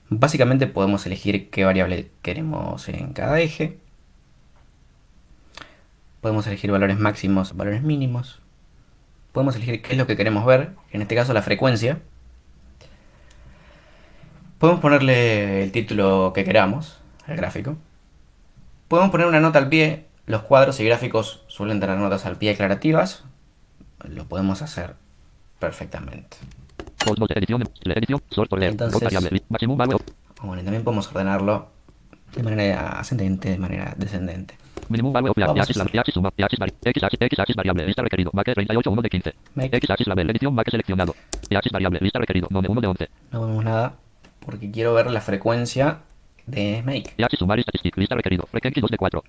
Básicamente podemos elegir qué variable queremos en cada eje. Podemos elegir valores máximos, valores mínimos. Podemos elegir qué es lo que queremos ver, en este caso la frecuencia. Podemos ponerle el título que queramos al gráfico. Podemos poner una nota al pie. Los cuadros y gráficos suelen tener notas al pie aclarativas. Lo podemos hacer perfectamente. Entonces-. Bueno, y también podemos ordenarlo de manera ascendente, de manera descendente. Minimum value of Vamos y a axis, hacer. y axis suma, y axis vari, X axis, X axis variable, lista requerido, Mac 38, 1 de 15. Make. X axis label, edición seleccionado. Y axis variable, lista requerido, nome 1 de 11. No vemos nada porque quiero ver la frecuencia de Make. Y axis sumar statistic, lista requerido, frequency 2 de 4.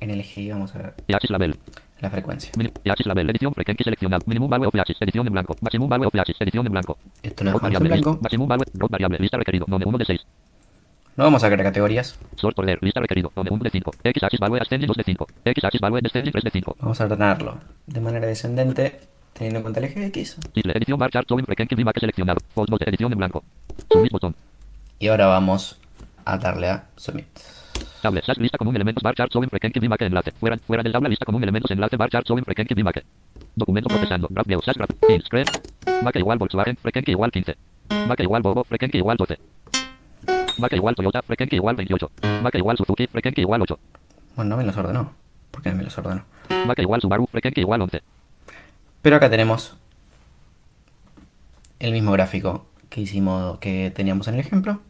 En el eje vamos a ver Y axis label, la frecuencia. Edición frequency seleccionado. Minimum value of y axis, edición en blanco. Maximum value of y axis, edición en blanco. Esto lo dejamos en variable, blanco. maximum value, variable, lista requerido, nome 1 de 6. No vamos a crear categorías. Sort order, lista requerido, nome 1 de 5. X axis value ascending 2 de 5. X axis value descending 3 de 5. Vamos a ordenarlo de manera descendente, teniendo en cuenta el eje X. Edición bar chart seleccionado. Edición en blanco. Submit botón. Y ahora vamos a darle a Submit. Table, slash lista común elementos bar chart showing frequency VMAX enlace. Fuera, fuera del tabla lista común elementos enlace bar chart showing frequency VMAX. Documento procesando. Graph view slash graph. In screen. Mac igual Volkswagen frequency igual 15. Mac igual Volvo frequency igual 12. Mac igual Toyota frequency igual 28. Mac igual Suzuki frequency igual 8. Bueno, no me los ordenó. ¿Por qué no me los ordenó? Mac igual Subaru frequency igual 11. Pero acá tenemos el mismo gráfico que hicimos, que teníamos en el ejemplo,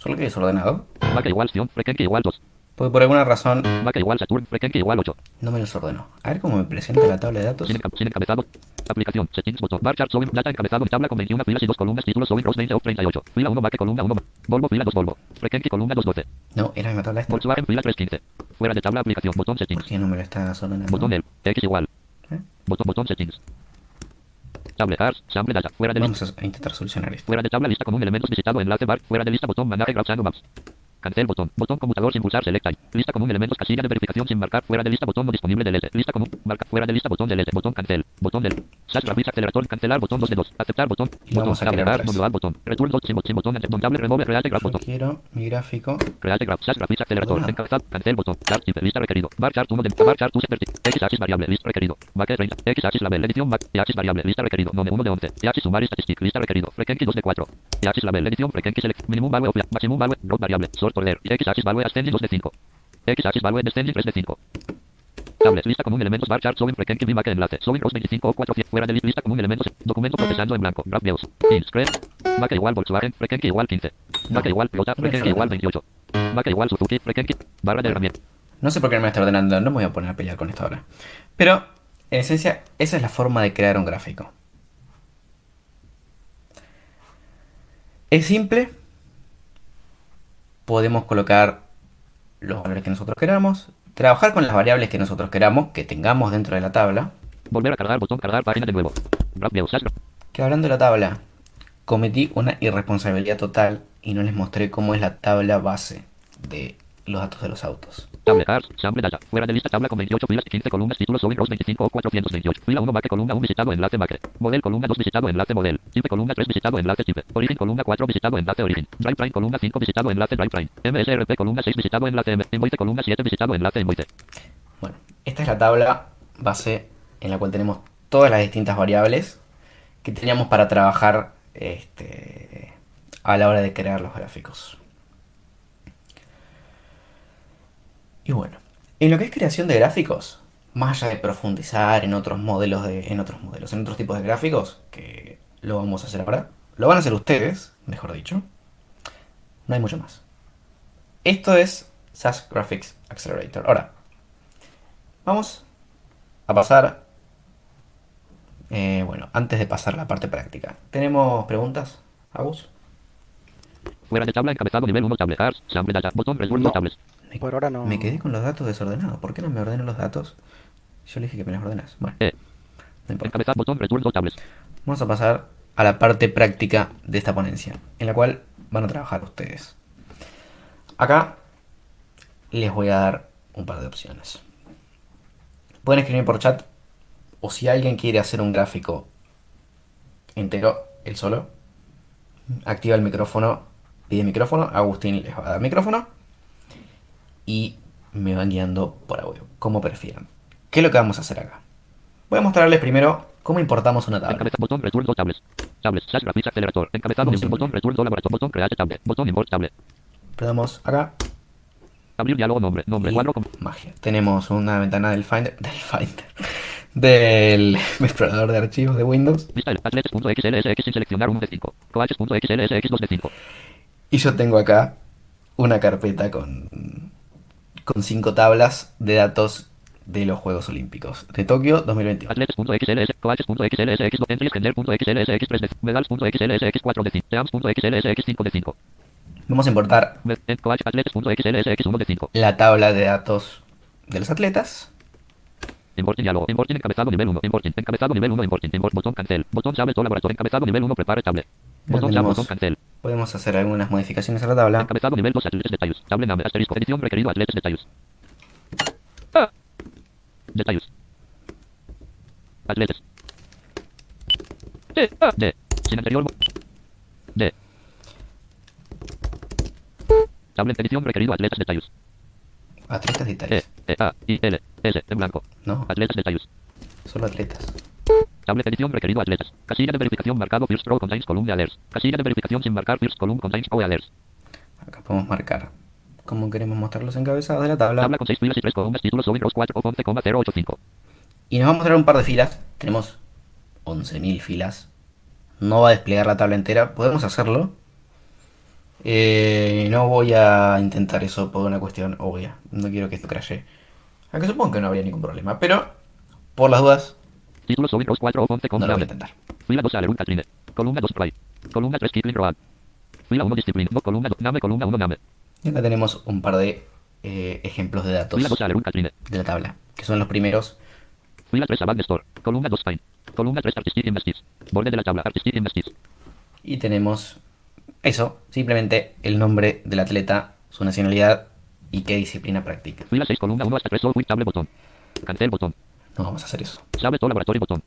solo que desordenado. Mac igual Sion igual 2. Porque por alguna razón Mac igual Saturn igual 8. no me los ordenó. A ver cómo me presenta la tabla de datos. Sin, enca- sin encabezado. Aplicación. Settings botón. Bar chart data encabezado en tabla con 21 filas y 2 columnas. Títulos showing rows 20 of 38. Fila 1 Mac columna 1 Mac. Volvo fila 2 Volvo. Columna 2 12. No, era la misma tabla esta. Volkswagen fila 315. Fuera de tabla aplicación. Botón ¿Por settings. qué no me lo está ordenando? Botón el. X igual. ¿Eh? Botón botón settings. Table cars. Sample data. Fuera de lista. Vamos a intentar solucionar esto. Fuera de tabla lista común elementos visitado enlace bar. Fuera de lista botón maneje grabando maps. Cancel botón. Botón conmutador sin pulsar select. Lista común elementos casilla de verificación sin marcar. Fuera de lista botón no disponible del L. Lista común. Marca. Fuera de lista botón del L. Botón cancel. Botón del. Slash graphics acelerador. Cancelar botón 2 de 2. Aceptar botón. Botón. vamos a Table crear bar. otras. Manual botón. Return 2 sin bot- sin botón. Don table remove real graph botón. quiero mi gráfico. Real graph. Slash graphics acelerador. Encabezado. Cancel botón. Chart. Lista requerido. Bar chart 1 de bar chart 2 vertic. X axis variable. Lista requerido. Mac 30. X axis label. Edición Mac. Y axis variable. Lista requerido. Nome 1 de 11. Y axis sumar statistic. Lista requerido. Frequency 2 de 4. Y axis label. Edición frequency select. Minimum value of maximum value. Road variable. Sort order. Y X axis value ascending 2 de 5. X axis value descending 3 de 5. Tables, lista común elementos bar chart showing frequency VMAX enlace. Showing rows 25 o 4 fuera de lista, común elementos. Documento procesando en blanco. Graph views. In screen. Mac igual Volkswagen frequency igual 15. Mac igual Toyota frequency igual ordenando. 28. Mac igual Suzuki frequency. Barra de herramienta. No sé por qué me está ordenando, no me voy a poner a pelear con esto ahora. Pero, en esencia, esa es la forma de crear un gráfico. Es simple. Podemos colocar los valores que nosotros queramos. Trabajar con las variables que nosotros queramos, que tengamos dentro de la tabla. Volver a cargar botón cargar página de nuevo. Que hablando de la tabla, cometí una irresponsabilidad total y no les mostré cómo es la tabla base de los datos de los autos. Table, Cars, Sample Data. Fuera de lista, tabla con 28 filas y 15 columnas, títulos, Sowing Rows 25 o 428. Fila 1, Macre, columna 1, visitado, enlace, Macre. Model, columna 2, visitado, enlace, Model. Type, columna 3, visitado, enlace, Type. Origen, columna 4, visitado, enlace, Origen. Drive Prime, columna 5, visitado, enlace, Drive Prime. MSRP, columna 6, visitado, enlace, M. Invoice, columna 7, visitado, enlace, Invoice. Bueno, esta es la tabla base en la cual tenemos todas las distintas variables que teníamos para trabajar este, a la hora de crear los gráficos. Y bueno, en lo que es creación de gráficos, más allá de profundizar en otros modelos de, en otros modelos, en otros tipos de gráficos, que lo vamos a hacer ahora, lo van a hacer ustedes, mejor dicho. No hay mucho más. Esto es SAS Graphics Accelerator. Ahora, vamos a pasar. eh, bueno, antes de pasar a la parte práctica, ¿tenemos preguntas, Agus? Fuera de tabla, encabezado, nivel 1, Table, Cars, Sample Data. Botón, resguardo, No. tables. Me, Por ahora no. me quedé con los datos desordenados. ¿Por qué no me ordeno los datos? Yo le dije que me los ordenas. Bueno, E. no importa. Botón. Vamos a pasar a la parte práctica de esta ponencia, en la cual van a trabajar ustedes. Acá les voy a dar un par de opciones. Pueden escribir por chat, o si alguien quiere hacer un gráfico entero, él solo, activa el micrófono, pide micrófono, Agustín les va a dar micrófono y me van guiando por audio, como prefieran. ¿Qué es lo que vamos a hacer acá? Voy a mostrarles primero cómo importamos una tabla. Encabezado, botón, resguardo, tables. Tables, SAS Graphics Accelerator. Encabezado, ver. botón, resguardo, laboratorio. Botón, create tablet. Botón, import tablet. Le damos acá, Abrir diálogo, nombre, nombre, Y cuadro, con... magia. Tenemos una ventana del Finder, *laughs* del Finder, del *laughs* explorador de archivos de Windows. Vista atletes.xlsx sin seleccionar 1 de 5. Coaches.xlsx 2 de 5. Y yo tengo acá una carpeta con, con cinco tablas de datos de los Juegos Olímpicos de Tokio 2021. Atletes.xls, coaches.xlsx, entries, gender.xlsx 3 de 5. Medals.xlsx 4 de 5. Teams.xlsx 5 de 5. Vamos a importar Med- en coach atletes.xlsx 1 de 5. la tabla de datos de los atletas. Importing diálogo. Importing encabezado nivel 1. Importing. Encabezado nivel 1. Importing. Import. Botón cancel. Botón tablet o laboratorio. Encabezado nivel 1. Prepare tablet. Ya Botón tab. tenemos. Botón cancel. Podemos hacer algunas modificaciones a la tabla. Encabezado nivel 2. Atletes detalles. Table name. Asterisco. Edición requerido. Atletes detalles. Ah. Detalles. Atletes. D. A. D. Sin anterior. D. Tablet edición requerido. Atletas detalles. Atletas E. detalles. E. A. I. L. S. En blanco. No, Atletas detalles. solo atletas. Tablet edición requerido atletas. Casilla de verificación marcado first row contains column alerts. Casilla de verificación sin marcar first column contains o alerts. Acá podemos marcar cómo queremos mostrar los encabezados de la tabla. Tabla con 6 filas y 3 columnas títulos sobre rows 4 o 11,085. Y nos va a mostrar un par de filas. Tenemos 11.000 filas. No va a desplegar la tabla entera. Podemos hacerlo. Eh, no voy a intentar eso por una cuestión obvia. No quiero que esto crashe. Aunque supongo que no habría ningún problema. Pero, por las dudas, Títulos sobre rows 4 o no lo voy a 11,085. intentar. Fila 2 Alerun Katrine. Columna 2 Pride. Columna 3 Kipling Road. Fila 1 Discipline. No, columna 2 Name. Columna 1 Name. Y acá tenemos un par de eh, ejemplos de datos Fila 2 Alerun Katrine. de la tabla. Que son los primeros. Fila 3 Abad Store. Columna 2 Fine. Columna 3 Artistic Investis. Borde de la tabla. Artistic Investis. Y tenemos eso. Simplemente el nombre del atleta, su nacionalidad y qué disciplina practica. Fila 6 columna 1 hasta 3 Solwit Table botón. Cancel botón. No vamos a hacer eso. Sabe todo laboratorio botón.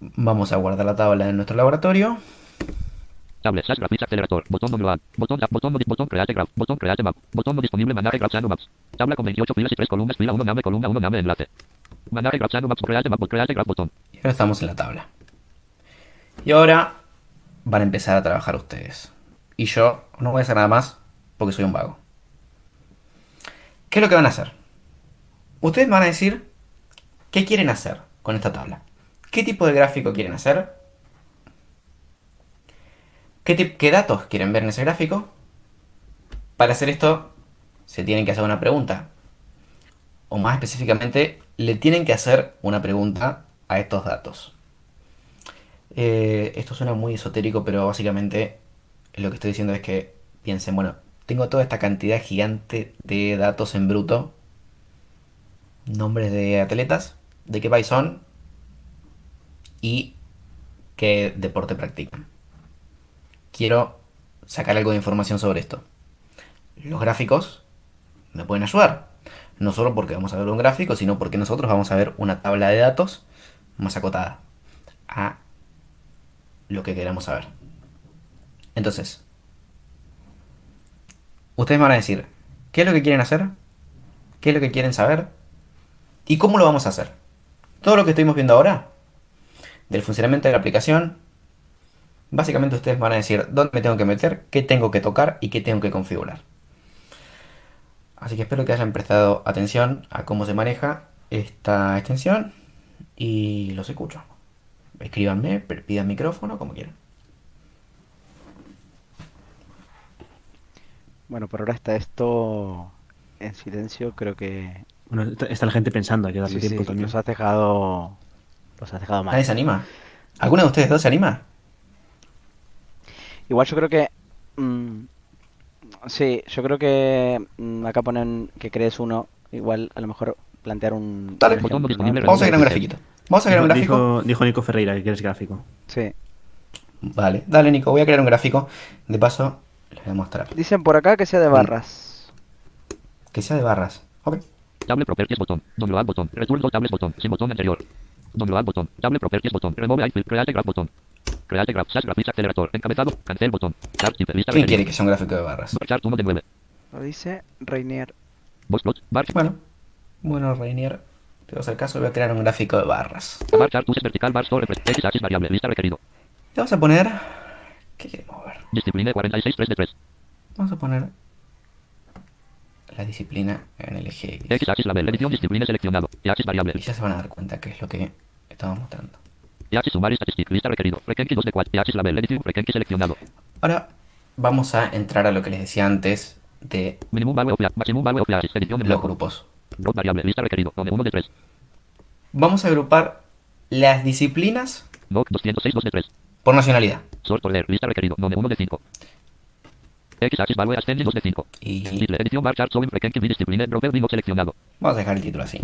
Vamos a guardar la tabla en nuestro laboratorio. Tablet, SAS Graphics Accelerator, botón download, botón botón, botón create graph, botón create map, botón no disponible manage graph Sano maps. Tabla con 28 filas y 3 columnas, fila 1 name, columna 1 name, enlace. Manage graph Sano maps, create map, create graph botón. Y ahora estamos en la tabla. Y ahora van a empezar a trabajar ustedes. Y yo no voy a hacer nada más porque soy un vago. ¿Qué es lo que van a hacer? Ustedes me van a decir qué quieren hacer con esta tabla. ¿Qué tipo de gráfico quieren hacer? ¿Qué, qué datos quieren ver en ese gráfico? Para hacer esto, se tienen que hacer una pregunta. O más específicamente, le tienen que hacer una pregunta a estos datos. Eh, esto suena muy esotérico, pero básicamente lo que estoy diciendo es que piensen, bueno, tengo toda esta cantidad gigante de datos en bruto, nombres de atletas, de qué país son y qué deporte practican. Quiero sacar algo de información sobre esto. Los gráficos me pueden ayudar. No solo porque vamos a ver un gráfico, sino porque nosotros vamos a ver una tabla de datos más acotada a lo que queramos saber. Entonces, ustedes me van a decir, ¿qué es lo que quieren hacer? ¿Qué es lo que quieren saber? ¿Y cómo lo vamos a hacer? Todo lo que estuvimos viendo ahora, del funcionamiento de la aplicación, básicamente ustedes van a decir dónde me tengo que meter, qué tengo que tocar y qué tengo que configurar. Así que espero que hayan prestado atención a cómo se maneja esta extensión y los escucho. Escríbanme, pidan micrófono, como quieran. Bueno, por ahora está esto en silencio, creo que Bueno, está, está la gente pensando, hay que darle sí, tiempo sí, también. los has dejado los has dejado mal. ¿Nadie se anima? ¿Alguno de ustedes dos se anima? Igual yo creo que mm, sí, yo creo que mm, acá ponen que crees uno, igual a lo mejor plantear un Dale. un ejemplo, Botón ¿no? Vamos a crear un grafiquito. Vamos a crear un Dijo, gráfico. dijo- dijo Nico Ferreira que quieres gráfico. Sí. Vale, dale Nico, voy a crear un gráfico. De paso, les voy a mostrar. Dicen por acá que sea de barras. Que sea de barras. Ok. Table Properties botón. Download botón. Return tables botón. Sin botón anterior. Download botón. Table Properties botón. Remove iFill. Create Graph botón. Create Graph. Graphics Accelerator. Encabezado. Cancel botón. Chart Type. Vista ¿Quién quiere que sea un gráfico de barras? Bar Chart 1 de 9. Lo dice Rainier. Box plot. Bar, Bueno, bueno, Rainier, te voy a hacer caso, voy a crear un gráfico de barras. bar Chart 2 vertical. Bar Store. Refresh. X axis variable. Vista requerido. Le vamos a poner. ¿Qué queremos ver? Disciplina 46 3 de 3. Vamos a poner. La disciplina en el eje X. X axis label. Edición disciplina seleccionado. Y axis variable. Y ya se van a dar cuenta que es lo que estamos mostrando. Y axis sumar y statistic. Vista requerido. Frequency 2 de 4. Y axis label. Edición. Seleccionado. Ahora vamos a entrar a lo que les decía antes de Minimum value of class. Maximum value of. Edición de los grupos. Drop variable. Vista requerido. Donde 1 de 3. Vamos a agrupar las disciplinas Doc 206 2 de 3. por nacionalidad. Sort order. Lista requerido. Donde 1 de 5. Vamos a dejar el título así.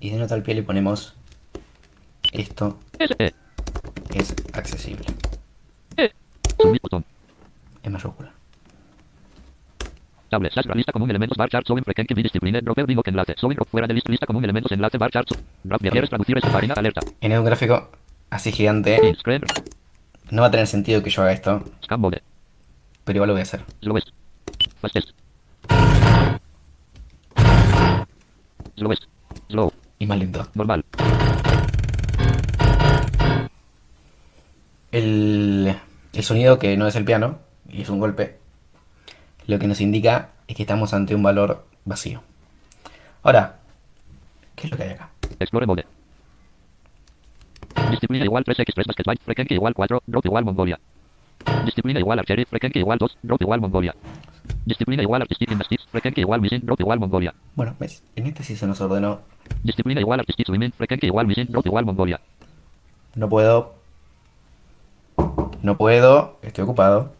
Y de nota al pie le ponemos esto S. es accesible E. En mayúscula. Table. Slash lista común elementos bar chart showing frequency discipline. Dropper bingo enlace. Showing drop fuera de lista. Común elementos enlace bar chart. Graph. ¿Quieres traducir esta página? Alerta. En un gráfico así gigante no va a tener sentido que yo haga esto, Scan mode. Pero igual lo voy a hacer. Slowest. Fastest. Slowest. Slow. Y más lento. Normal. El, el sonido que no es el piano, y es un golpe, lo que nos indica es que estamos ante un valor vacío. Ahora, ¿qué es lo que hay acá? Explore mode. Disciplina igual 3x 3 basket byte. Frequency igual 4. Drop igual Mongolia. Disciplina igual archery. Frequency igual 2. Drop igual Mongolia. Disciplina igual artistic gymnastics. Frequency igual missing. Drop igual Mongolia. Bueno, ¿ves? En este sí se nos ordenó. Disciplina igual artistic swimming. Frequency igual missing. Drop igual Mongolia. No puedo. No puedo. Estoy ocupado.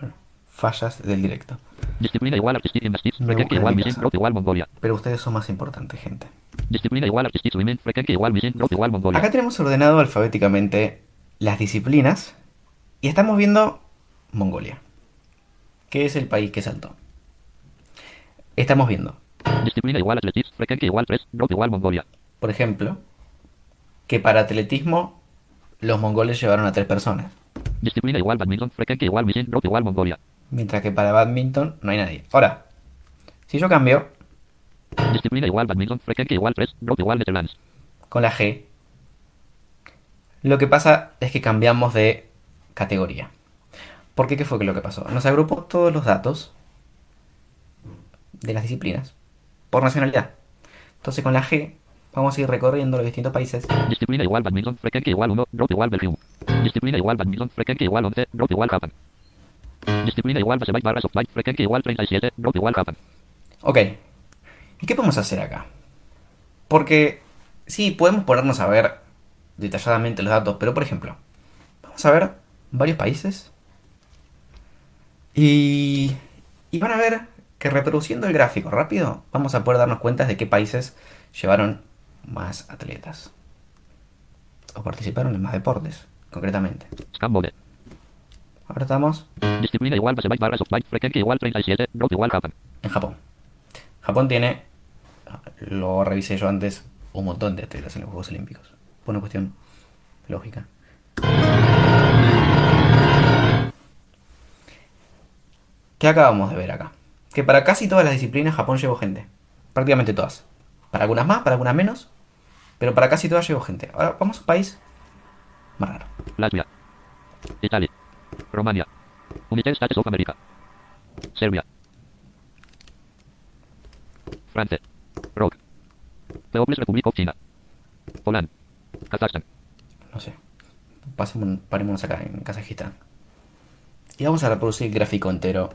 Bueno, fallas del directo. Disciplina igual artistic gymnastics. Frequency igual mi missing. Drop igual Mongolia. Pero ustedes son más importantes, gente. Disciplina igual artistic swimming. Frequency igual missing. Drop igual Mongolia. Acá tenemos ordenado alfabéticamente las disciplinas. Y estamos viendo Mongolia. Que es el país que saltó. Estamos viendo, Disciplina igual athletics. Frequency igual 3. Drop igual Mongolia. por ejemplo, que para atletismo los mongoles llevaron a tres personas. Disciplina igual badminton. Frequency igual missing. Drop igual Mongolia. Mientras que para badminton no hay nadie. Ahora, si yo cambio Disciplina igual badminton. Frequency igual 3. Drop igual Netherlands. con la G, lo que pasa es que cambiamos de categoría. ¿Por qué? ¿Qué fue lo que pasó? Nos agrupó todos los datos de las disciplinas por nacionalidad. Entonces con la G vamos a ir recorriendo los distintos países. Disciplina igual badminton, frecuencia igual 1, drop igual Belgium. Disciplina igual badminton, frecuencia igual 11, drop igual Japan. Disciplina igual base barra soft byte, frecuencia igual 37, drop igual Japan. Ok. ¿Y qué podemos hacer acá? Porque sí, podemos ponernos a ver detalladamente los datos, pero por ejemplo, vamos a ver varios países y, y van a ver que reproduciendo el gráfico rápido vamos a poder darnos cuenta de qué países llevaron más atletas o participaron en más deportes, concretamente. Ahora estamos Disciplina igual frecuencia igual 37, drop igual en Japón. Japón tiene lo revisé yo antes, un montón de atletas en los Juegos Olímpicos. Por una cuestión lógica. ¿Qué acabamos de ver acá? Que para casi todas las disciplinas Japón llevó gente. Prácticamente todas. Para algunas más, para algunas menos. Pero para casi todas llevó gente. Ahora vamos a un país más raro. Latvia. Italia. Romania. United States of America. Serbia. Francia. Rock. Peoples Republic of China. Poland. Kazajstán. No sé. Pasemos, parémonos acá en Kazajistán. Y vamos a reproducir el gráfico entero.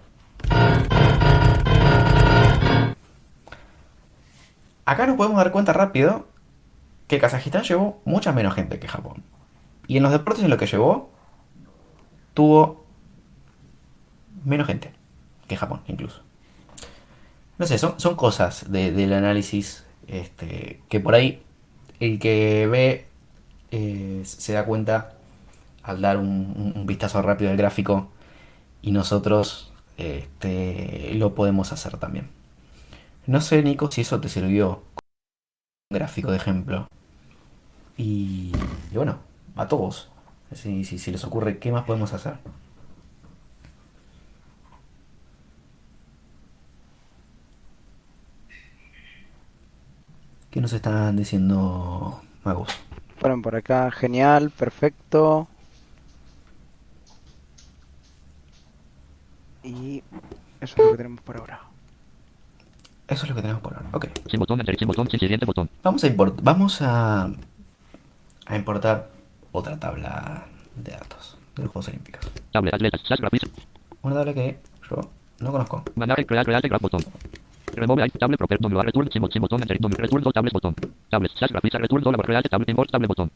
Acá nos podemos dar cuenta rápido que Kazajistán llevó mucha menos gente que Japón. Y en los deportes en lo que llevó, tuvo menos gente que Japón, incluso. No sé, son, son cosas de- del análisis este, que por ahí el que ve eh, se da cuenta al dar un vistazo rápido al gráfico y nosotros este, lo podemos hacer también. No sé, Nico, si eso te sirvió un gráfico de ejemplo. Y, y bueno, a todos. Si, si, si les ocurre, ¿qué más podemos hacer? ¿Qué nos están diciendo magos? Fueron por acá, genial, perfecto. Y eso es lo que tenemos por ahora. Eso es lo que tenemos por ahora. Ok. Sin botón, enter, sin botón, sin siguiente botón. Vamos a import- vamos a, a importar otra tabla de datos de los Juegos Olímpicos. Tablet, atletas. Una tabla que yo no conozco. Mandar, crear, crear, graph botón. Remove item, tablet, proper, W, return, sin, sin botón, enter, W, return, dos tables, botón. Tablet, SAS graphics, return, dólar, create, tablet, import, tablet, botón.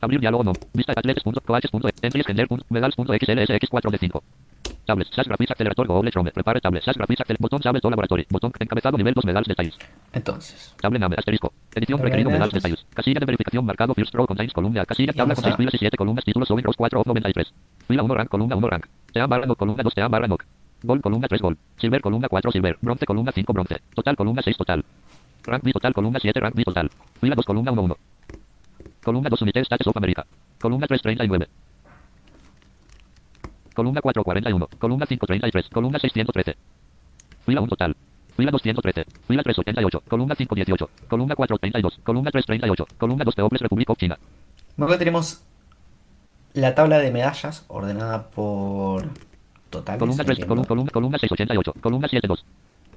Abrir diálogo no. Vista atletes.coaches.e. Entries, gender, medals.xlsx 4 de 5. Tablet, SAS graphics, accelerator, Google Chrome. Prepare tablet, SAS graphics, accelerator, botón, tablet, laboratory. Botón, encabezado, nivel 2, medals, detalles. Entonces, Tablet name, asterisco. Edición requerido de medals, detalles. Casilla de verificación marcado first row contains columna. Casilla tabla con a- 6 filas y 7 columnas. Títulos Owen Rows 4 of 93. Fila 1 rank, columna 1 rank. Team barra no, columna 2 team barra no. Gol, columna 3 gol. Silver, columna 4 silver. Bronce, columna 5 bronce. Total, columna 6 total. Rank B total, columna 7 rank B total. Fila 2, columna 1 1. Columna 2 United States of America. Columna 3 39. Columna 4 41. Columna 5 33. Columna 613. Fila 1 total. Fila 213. Fila 3 88. Columna 5 18. Columna 4 32. Columna 3 38. Columna 2 Peoples Republic of China. luego tenemos la tabla de medallas ordenada por totales. Columna 3, entiendo. columna, columna, columna 688, columna 72,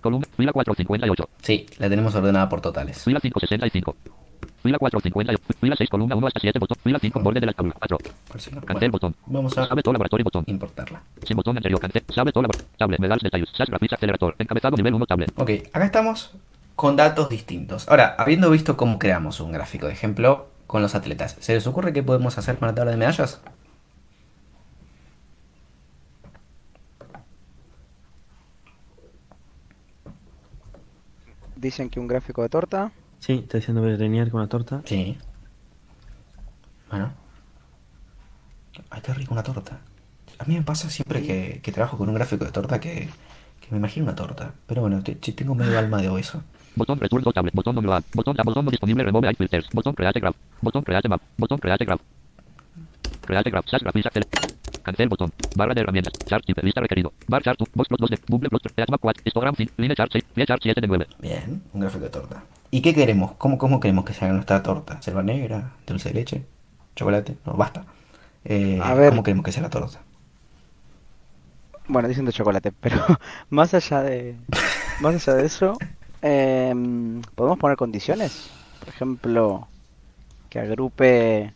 columna, fila 458, Sí, la tenemos ordenada por totales. fila 565, fila 458, fila 6, columna 1 hasta 7, botón, fila 5, borde de la 4, cancel, bueno, botón, vamos a sabe todo laboratorio, botón, importarla. sin botón anterior, cancel, sabe todo laboratorio, tablet, medals, detalles, SAS graphics, acelerador, encabezado, nivel 1, tablet, Ok, acá estamos con datos distintos. Ahora, habiendo visto cómo creamos un gráfico de ejemplo con los atletas, ¿se les ocurre qué podemos hacer con la tabla de medallas? Dicen que un gráfico de torta. Sí, está diciendo Berenier con la torta. Sí. Bueno. Ay, qué rico una torta. A mí me pasa siempre que, que trabajo con un gráfico de torta que, que me imagino una torta. Pero bueno, te- te- tengo medio alma de obeso. botón, return, dos, tablet, botón, no botón, botón no disponible, remove eye filters, botón, create graph, botón, create map, botón, create graph, create graph, SAS graphics, acel, cancel, botón, barra de herramientas, chart type, vista requerido, bar chart, box plot 2 de, bubble plot, create map 4, histogram 5, line chart 6, vía chart 7 de 9, Bien, un gráfico de torta. ¿Y qué queremos? ¿Cómo, cómo queremos que se haga nuestra torta? ¿Selva negra? ¿Dulce de leche? ¿Chocolate? No, basta. Eh, A ver. ¿Cómo queremos que sea la torta? Bueno, dicen de chocolate, pero *laughs* más allá de más allá de eso, em, podemos poner condiciones. Por ejemplo, que agrupe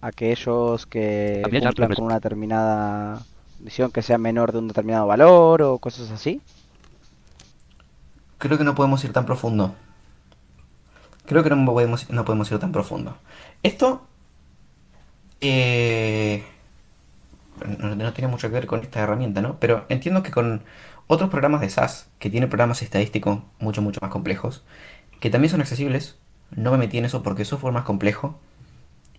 a aquellos que También cumplan con una determinada condición que sea menor de un determinado valor o cosas así. Creo que no podemos ir tan profundo. Creo que no podemos, no podemos ir tan profundo. Esto eh, no, no tiene mucho que ver con esta herramienta, ¿no? Pero entiendo que con otros programas de SAS, que tienen programas estadísticos mucho, mucho más complejos, que también son accesibles, no me metí en eso porque es software más complejo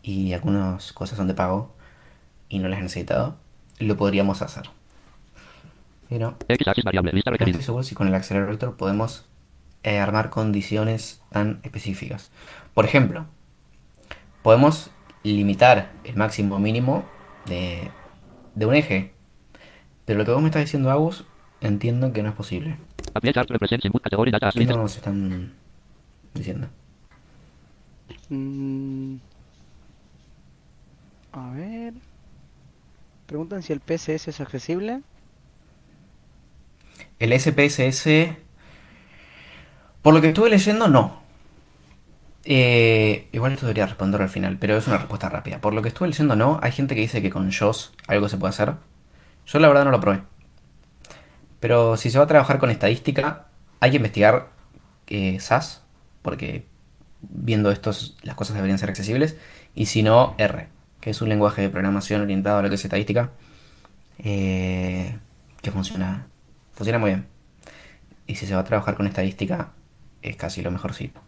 y algunas cosas son de pago y no las he necesitado, lo podríamos hacer. Pero X variable, no estoy seguro si con el accelerator podemos eh, armar condiciones tan específicas. Por ejemplo, podemos limitar el máximo mínimo de, de un eje. Pero lo que vos me estás diciendo, Agus, entiendo que no es posible. ¿Qué limited. nos están diciendo? Mm. A ver. Preguntan si el PSS es accesible. El SPSS, por lo que estuve leyendo, no. Eh, igual esto debería responder al final, pero es una respuesta rápida. Por lo que estuve leyendo, no. Hay gente que dice que con JOS algo se puede hacer. Yo la verdad no lo probé. Pero si se va a trabajar con estadística, hay que investigar eh, SAS, porque viendo estos las cosas deberían ser accesibles. Y si no, R, que es un lenguaje de programación orientado a lo que es estadística, eh, que funciona, funciona muy bien. Y si se va a trabajar con estadística, es casi lo mejorcito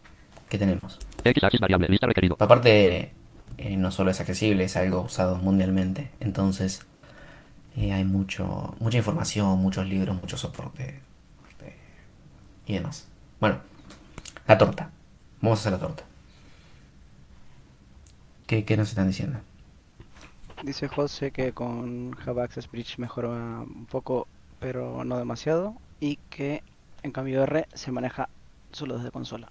que tenemos. X axis variable. Lista requerido. Aparte, eh, no solo es accesible, es algo usado mundialmente. Entonces, eh, hay mucho, mucha información, muchos libros, mucho soporte eh, y demás. Bueno, la torta. Vamos a hacer la torta. ¿Qué, qué nos están diciendo? Dice José que con Java Access Bridge mejora un poco, pero no demasiado. Y que en cambio R se maneja solo desde consola.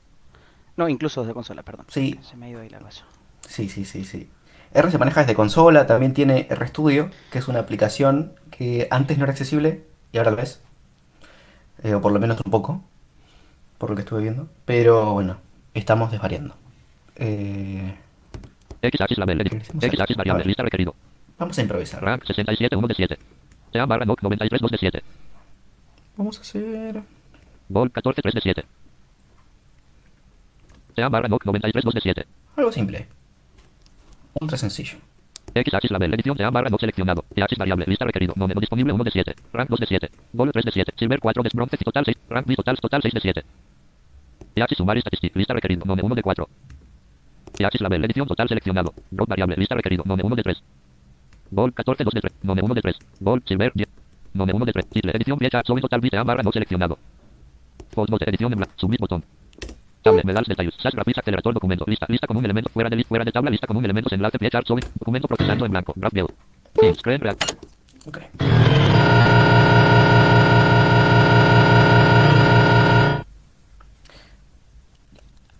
No, incluso desde consola, perdón. Sí. Se me ha ido ahí la cosa. Sí, sí, sí, sí. R se maneja desde consola, también tiene RStudio, que es una aplicación que antes no era accesible y ahora lo es. Eh, o por lo menos un poco, por lo que estuve viendo. Pero bueno, estamos desvariando. Eh, X axis label. edit. X axis variable. Lista requerido. vamos a improvisar. Rank 67 1 de 7. Sean barra NOC 93 2 de 7. Vamos a hacer... Vol 14 3 de 7. Sean barra NOC 93 2 de 7. Algo simple. Ultra sencillo. X axis label. Edición sean barra NOC seleccionado. Y axis variable. Lista requerido. No menú disponible 1 de 7. Rank 2 de 7. Vol 3 de 7. Silver 4 de bronce. Total 6. Rank B total total 6 de 7. Y axis sumar statistic. Lista requerido. No 1 de 4. Y axis label. Edición total seleccionado. Drop variable. Lista requerido. No 1 de 3. Vol 14 2 de 3. No 1 de 3. Vol Silver 10. No 1 de 3. Title. Edición vieja. Solo total barra no seleccionado. Edición en blanco. Submit botón. Tablet, medals, detalles, SAS graphics, acelerador, documento, lista, lista con un elemento fuera de lista, fuera de tabla, lista con un elemento, enlace, pie chart, sobre, documento procesando en blanco, graph view, Team, screen, react, Ok.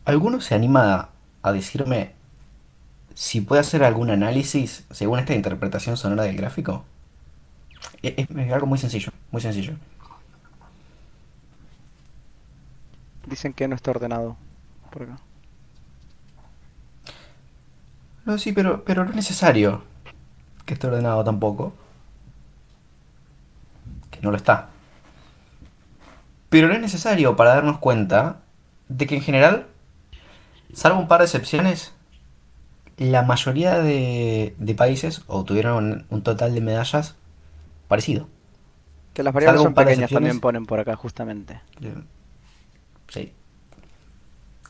¿Alguno se anima a decirme si puede hacer algún análisis según esta interpretación sonora del gráfico? Es, es- es algo muy sencillo, muy sencillo. Dicen que no está ordenado. Por acá. No, sí, pero, pero no es necesario que esté ordenado tampoco. Que no lo está. Pero no es necesario para darnos cuenta de que en general, salvo un par de excepciones, la mayoría de, de países obtuvieron un total de medallas parecido. Que las variables son pequeñas también ponen por acá, justamente. Sí.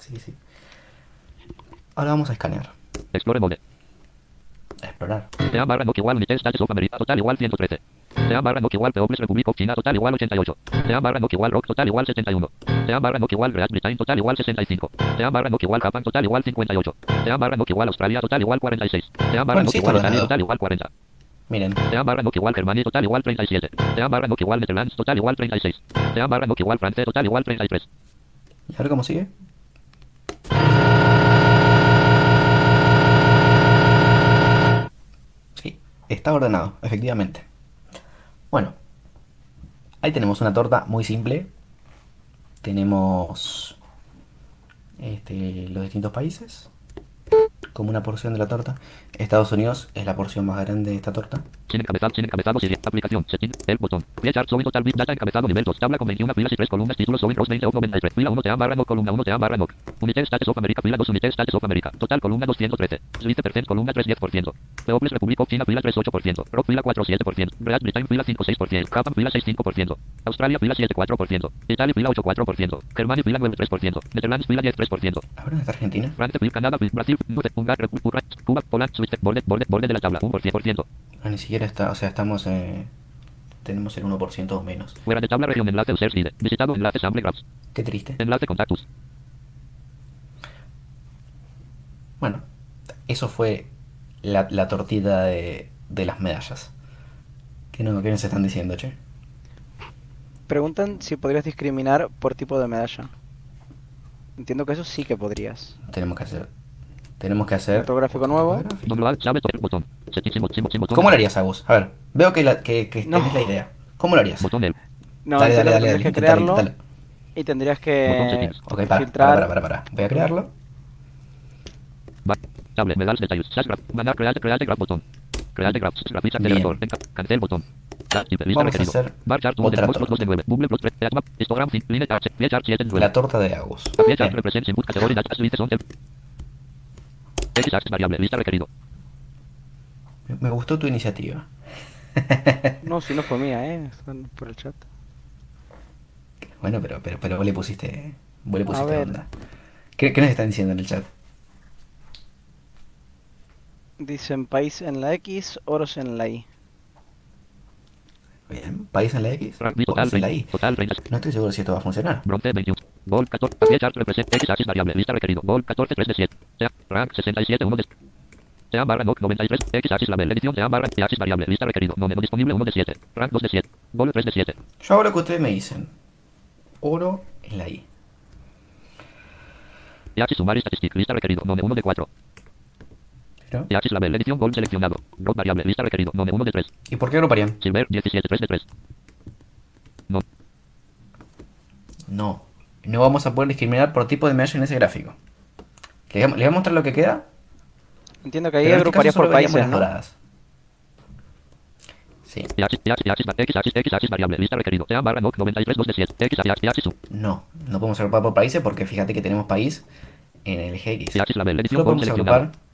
Sí, sí. Ahora vamos a escanear. explore mode, explorar. sean barra NOC igual United States of America, total igual 113, sean barra NOC igual People's Republic of China, total igual 88, sean barra NOC igual Rock, total igual 71, sean barra NOC igual Great Britain, total igual 65, sean barra NOC igual Japan, total igual 58, sean barra NOC igual Australia, total igual 46, sean barra sí, igual Italia, total igual 40, Miren. sean barra NOC igual Germania, total igual 37, sean barra NOC igual Netherlands, total igual 36, sean barra NOC igual Francia, total igual 33. ¿Y ahora cómo sigue? Sí, está ordenado, efectivamente. Bueno, ahí tenemos una torta muy simple. Tenemos este, los distintos países como una porción de la torta. Estados Unidos es la porción más grande de esta torta. Sin encabezado, sin encabezado, sin aplicación, setting, el botón. Flechar sobre total bit data encabezado nivel 2, tabla con 21 filas y 3 columnas, títulos sobre rows 21, 93, fila 1 te amarran, columna 1 te amarran, United States of America, fila 2, United States of America, total columna 213, Swiss percent, columna 3, 10%, Peoples Republic of China, fila 3, 8%, Rock, fila 4, 7%, Great Britain, fila 5, 6%, Japan, fila 6, 5%, Australia, fila 7, 4%, Italia, fila 8, 4%, Germania, fila 9, 3%, Netherlands, fila 10, 3%. ¿Ahora es Argentina? Francia, Canadá, Brasil, 9, de la tabla, 1%, Ah, ni siquiera está, o sea, estamos... Eh... tenemos el 1% o menos. Fuera de tabla región enlace side. Visitado enlace sample graphs. Qué triste. Enlace contactos. Bueno, eso fue la, la tortita de, de las medallas. ¿Qué, no, ¿Qué nos están diciendo, che? Preguntan si podrías discriminar por tipo de medalla. Entiendo que eso sí que podrías. Tenemos que hacer. Tenemos que hacer. Otro gráfico nuevo. ¿Cómo lo harías, Agus? A ver, veo que, la, que, que No. tenés la idea. ¿Cómo lo harías? No, dale, dale, dale, dale. tendrías que crearlo y tendrías Botón que. Ok, para, filtrar. para, para, para, Voy a crearlo. Tablet, medals, detalles. Slash graph. Mandar, create, create, graph, botón. Create. Graphics acelerador. Cancel, botón. Tab, type, vista Vamos a requerido. hacer Bar chart 1 de otra 2, 2 de 9. Bubble plus 3. Headmap. Histogram 5. Line chart. Pie chart 7 de 9. La torta de Agus chart Bien. represents input category dash suite son X variable. Vista requerido. Me- gustó tu iniciativa. *laughs* No, si no fue mía, eh. Están por el chat. Bueno, pero, pero, pero vos le pusiste. Vos le pusiste onda. ¿Qué, ¿Qué nos están diciendo en el chat? Dicen país en la X, oros en la Y. Bien. País en la X. Total en la 20. Y. Total 30. No estoy seguro si esto va a funcionar. Bronce 21. Gol 14. Pie chart represent X axis variable. Vista requerido. Gol 14 3 de 7. Sea. Rank 67 1 de sea barra NOC 93, X axis label, edición sea barra y axis variable, vista requerido, no menú disponible 1 de 7, rank 2 de 7, gol 3 de 7. Yo hago lo que ustedes me dicen. Oro en la I. Y axis sumar statistic, vista requerido, no 1 de 4. ¿Pero? Y axis label, edición gol seleccionado, variable, vista requerido, no 1 de 3. ¿Y por qué agruparían? Silver 17 3 de 3. No, No. No vamos a poder discriminar por tipo de medalla en ese gráfico. ¿Les voy a- les voy a mostrar lo que queda? Entiendo que ahí este agruparías por países, ¿no? doradas. Sí. y axis, y axis, y axis, X axis, X axis variable, vista requerido, sea barra NOC 93 2 de 7, X axis, y axis sum, No. No podemos agrupar por países porque fíjate que tenemos país en el eje X. y axis label, edición Solo gol podemos seleccionado. agrupar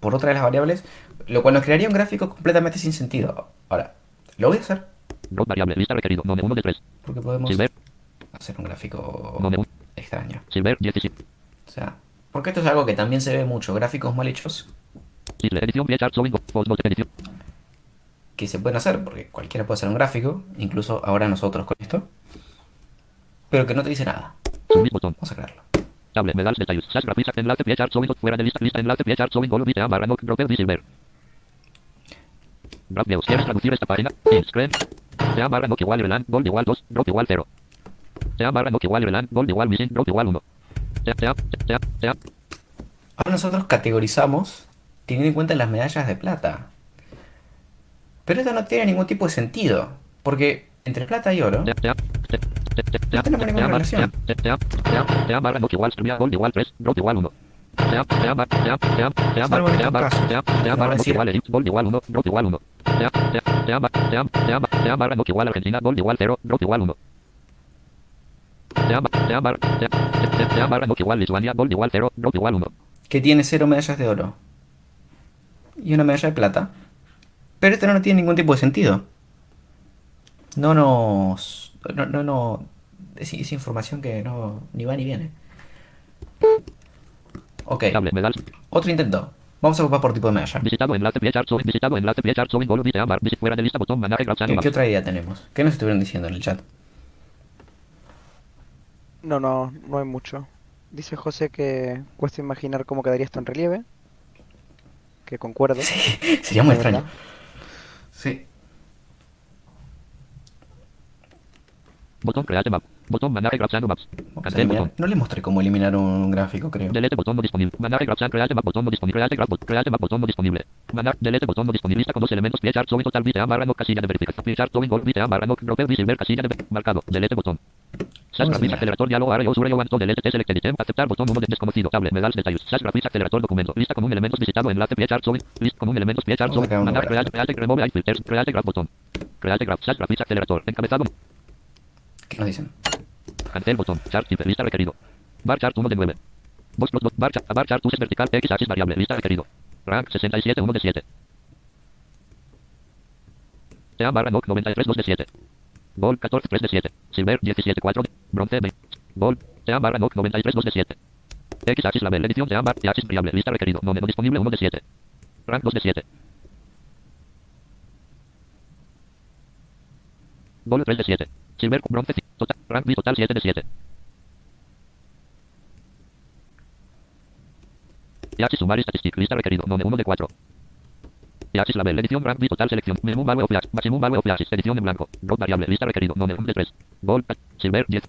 por otra de las variables, lo cual nos crearía un gráfico completamente sin sentido. Ahora, lo voy a hacer Gol variable, vista requerido, no 1 de 3. porque podemos Silver, hacer un gráfico no 1. extraño. Silver 17. O sea, porque esto es algo que también se ve mucho, gráficos mal hechos edición, chart, que se pueden hacer, porque cualquiera puede hacer un gráfico, incluso ahora nosotros con esto, pero que no te dice nada. Submit botón. Vamos a crearlo. Table, medals, detalles, slash graphics, enlace, pie chart, showing, fuera de lista, lista, enlace, pie chart, showing, gol, vista, barra, dropper, silver. Graph views, ¿quieres traducir esta página? In screen. Sea barra no igual relan, gol igual 2, drop igual 0. Sea barra no igual relan, gol igual missing, drop igual 1. Sea, sea, sea, sea, Ahora nosotros categorizamos teniendo en cuenta las medallas de plata. Pero esto no tiene ningún tipo de sentido, porque entre plata y oro, sea, sea, sea, sea, sea, No tenemos ninguna sea, relación. sea, sea, sea, sea barra no igual, trivia, gol igual 3, drop igual 1. Sea, sea, barra, sea, sea, sea, Salvo barra, en sea, estos barra, casos. sea, Nos sea, va a barra no decir- igual, elipse, gol igual 1, drop igual 1. Sea, sea, sea, ba- sea, sea, ba- sea barra no igual Argentina, gol igual 0, drop igual 1. Sea, ba- sea, barra, sea, sea, sea barra no igual Lituania, gol igual 0, drop igual 1. que tiene cero medallas de oro y una medalla de plata. Pero esto no tiene ningún tipo de sentido. No nos. No, no, no. Es, es información que no ni va ni viene. Ok, otro intento. Vamos a ocupar por tipo de medalla. visitado enlace, visitado enlace, fuera de lista, botón, graph, ¿Qué, qué otra idea tenemos? ¿Qué nos estuvieron diciendo en el chat? No, no, no hay mucho. Dice José que cuesta imaginar cómo quedaría esto en relieve. Que concuerdo. *laughs* Sería muy extraño. verdad. Sí. Botón create map. Botón manar graph, maps. Cancel botón. No le mostré cómo eliminar un gráfico, creo. Delete botón no disponible. Manar graph, create map, botón no disponible. Create graph, create map, botón no disponible. Manar, delete botón no disponible. Lista con dos elementos. Pie chart, showing, total, vita, barra, no, casilla de verificación. Pie chart, showing, gol, vita, barra, no, dropper, visible, casilla de marcado. Delete botón. A graphics, acelerador, diálogo, área, usuario, one, delete, t, select, edit, aceptar, botón, uno de desconocido, table, medals, detalles, slash graphics, acelerador, documento, lista con un elementos visitado, enlace, pie chart, showing, list con un elementos, pie chart, showing, crear manar, create, create, remove, filters, create graph, botón. Create graph, slash graphics, acelerador, encabezado, ¿Qué nos dicen? Cancel botón. Requerido. Bar chart 1 de 9. Box plus bar chart, bar chart uses vertical X axis variable. Lista requerido. Rank 67 1 de 7. Sea barra NOC 93 2 de 7. Gol 14 3 de 7. Silver 17 4 de. Bronce 20. Gol. Sea barra NOC 93 2 de 7. X axis label. Edición sea bar y axis variable. Lista requerido. No disponible 1 de 7. Rank 2 de 7. Gol 3 de 7. Silver, bronce, total, rank total 7 de 7. EH sumar statistic, lista requerido, nome 1 de 4. EH label, edición rank total selección, value flash, maximum value of flash, edición en blanco. Road variable, lista requerido, nome 1 de 3. Gol, ca- silver 10.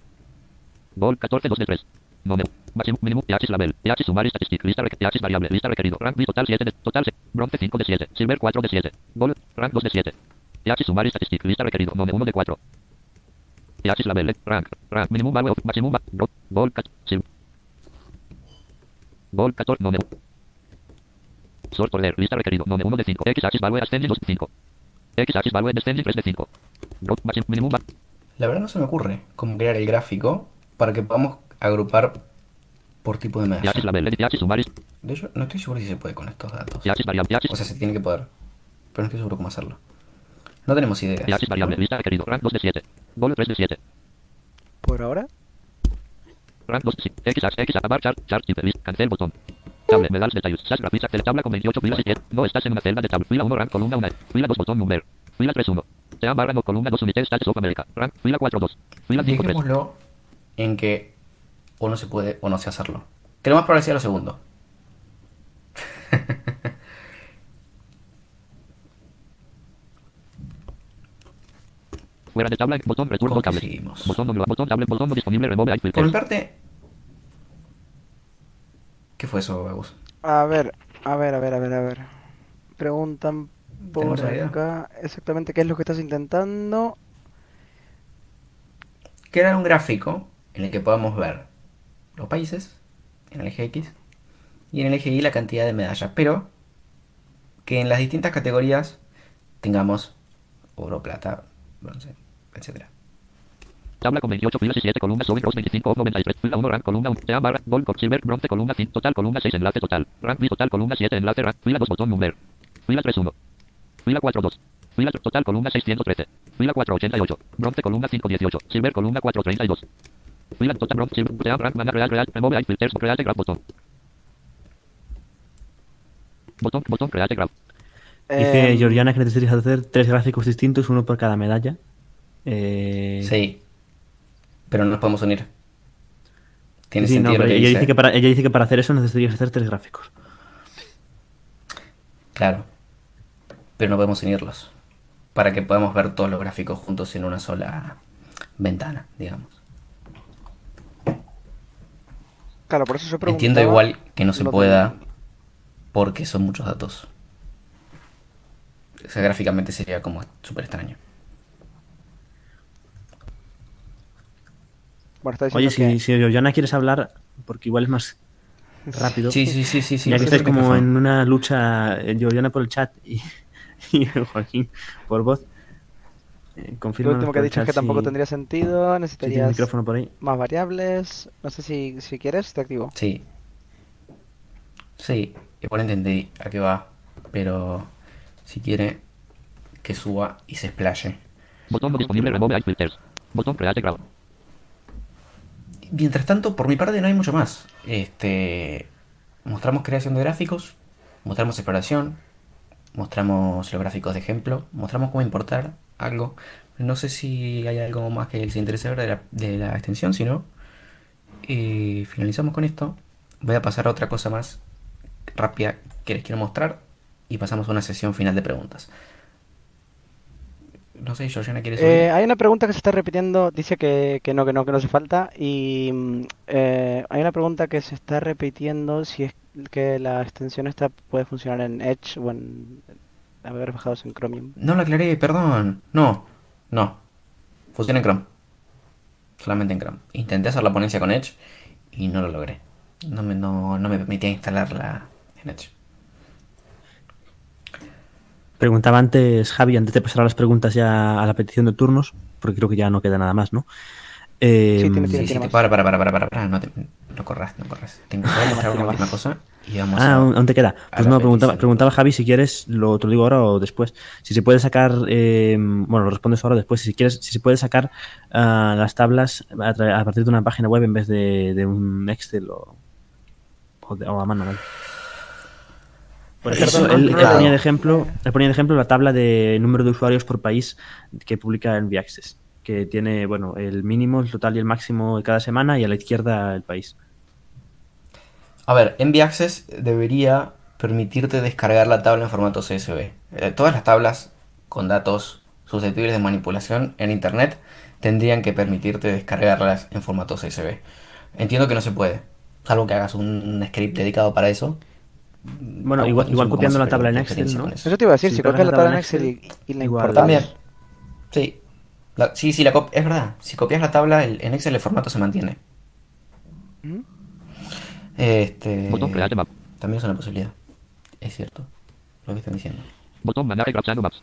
Gol 14 2 de 3. Nome, máximo, minimum, EH label, sumar statistic, lista requerido, variable, lista requerido, rank total 7 de, total, bronce 5 de 7, silver 4 de 7. Gol, rank 2 de 7. EH sumar statistic, lista requerido, nome 1 de 4. Gol, ca- sil- Gol 14, nome. Sort order, lista requerido, nome 1 de 5. XH value ascending 2 de 5. XH value descending 3 de 5. Road, maximum, minimum, va- La verdad no se me ocurre cómo crear el gráfico para que podamos agrupar por tipo de medalla. De hecho, no estoy seguro si se puede con estos datos. O sea, se tiene que poder. Pero no estoy seguro cómo hacerlo. No tenemos ideas. Variable, lista requerido, rank 2 de 7. Gol 3 de 7. Por ahora. Rank 2, sí. Chart, chart, type, list, cancel, botón. Table, medals, detalles, slash, graphics, Excel, tabla con 28 filas y 7. No estás en una celda de tabla. Fila 1, rank, columna 1. Fila 2, botón, number. Fila 3, 1. Sea barra, no, columna 2, United States of America. Rank, fila 4, 2. Fila 5, 3. Dejémoslo en que o no se puede o no sé hacerlo. Que lo más probable sea lo segundo. *laughs* Fuera de tabla, botón, return, ¿Cómo que table. seguimos? Botón, no, botón, tablet, botón, no disponible, remove, ice Por mi filters. parte... ¿Qué fue eso, Agus? A ver, a ver, a ver, a ver, a ver. Preguntan por acá exactamente qué es lo que estás intentando. Crear un gráfico en el que podamos ver los países en el eje X y en el eje Y la cantidad de medallas, pero que en las distintas categorías tengamos oro, plata, Tabla con 28 filas y 7 columnas, sobre cross 25 of 93. Fila 1, rank, columna 1. Sea barra, gold, silver, bronce, columna 5. Total, columna 6, enlace total. Rank, total, columna 7, enlace. Fila 2, botón, number. Fila 3, 1. Fila 4, 2. Fila total, columna 613. Fila 4, 88. Bronce, columna 5, 18. Silver, columna 4, 32. Fila total, bronce, silver, sea rank, mana, real, real. Remove, filters, create graph, botón. Botón, botón, create graph. Dice Em, Georgiana que necesitas hacer tres gráficos distintos, uno por cada medalla. Eh, Sí. Pero no nos podemos unir. Tiene sí, no, sentido lo que ella, dice. dice que para, ella dice que para hacer eso necesitarías hacer tres gráficos. Claro. Pero no podemos unirlos. Para que podamos ver todos los gráficos juntos en una sola ventana, digamos. Claro, por eso preguntaba. Entiendo igual que no se pueda porque son muchos datos. O sea, gráficamente sería como súper extraño. Bueno, Oye, si, que- si quieres hablar, porque igual es más rápido. Sí, sí, sí, sí. sí ya que estáis como en una lucha, eh, Georgiana por el chat y, *laughs* y Joaquín por voz. Eh, Lo confírmanos último que el dicho es que tampoco si- tendría sentido. Necesitarías micrófono por ahí. más variables. No sé si, si quieres, te activo. Sí. Sí, igual entendí a qué va. Pero si quiere que suba y se explaye. Botón no disponible, remove, filters. Botón, create graph. Mientras tanto, por mi parte no hay mucho más. Este, mostramos creación de gráficos, mostramos exploración, mostramos los gráficos de ejemplo, mostramos cómo importar algo. No sé si hay algo más que les interese ver de la, de la extensión, si no, eh, finalizamos con esto. Voy a pasar a otra cosa más rápida que les quiero mostrar y pasamos a una sesión final de preguntas. No sé, Georgiana, ¿quieres? Eh, hay una pregunta que se está repitiendo, dice que, que no, que no, que no hace falta. Y mm, eh, hay una pregunta que se está repitiendo si es que la extensión esta puede funcionar en Edge o en navegadores bajados en Chromium. No lo aclaré, perdón. No, no. Funciona en Chrome. Solamente en Chrome. Intenté hacer la ponencia con Edge y no lo logré. No me, no, no me permitía instalarla en Edge. Preguntaba antes, Javi, antes de pasar a las preguntas ya a la petición de turnos, porque creo que ya no queda nada más, ¿no? Eh, Sí, tiene- Sí, tiene- sí, tiene te- más. para, para, para, para, para, para, no, te- no corras, no corras. Tengo que mostrar *laughs* una última cosa y vamos Ah, a... aún te queda. Pues no, preguntaba, preguntaba Javi si quieres, lo, te lo digo ahora o después. Si se puede sacar, eh, bueno, lo respondes ahora o después. Si quieres, si se puede sacar ah, las tablas a, partir de una página web en vez de, de un Excel o, o, de- o a mano, ¿vale? Por Eso ejemplo, él, ponía de ejemplo, él ponía de ejemplo la tabla de número de usuarios por país que publica en Access. que tiene, bueno, el mínimo, el total y el máximo de cada semana y a la izquierda el país. A ver, Envy Access debería permitirte descargar la tabla en formato CSV. Eh, todas las tablas con datos susceptibles de manipulación en Internet tendrían que permitirte descargarlas en formato CSV. Entiendo que no se puede, salvo que hagas un, un script dedicado para eso. Bueno, igual, copiando la tabla en Excel, ¿no? eso. Te iba a decir, Si copias la la tabla en Excel y, y la igual. importas. También. Sí. La- sí, sí, la cop- es verdad. Si copias la tabla, el- en Excel el formato se mantiene. ¿Mm? Este, Botón Create Map. también es una posibilidad. Es cierto. Lo que están diciendo. Botón Manage Graph Maps.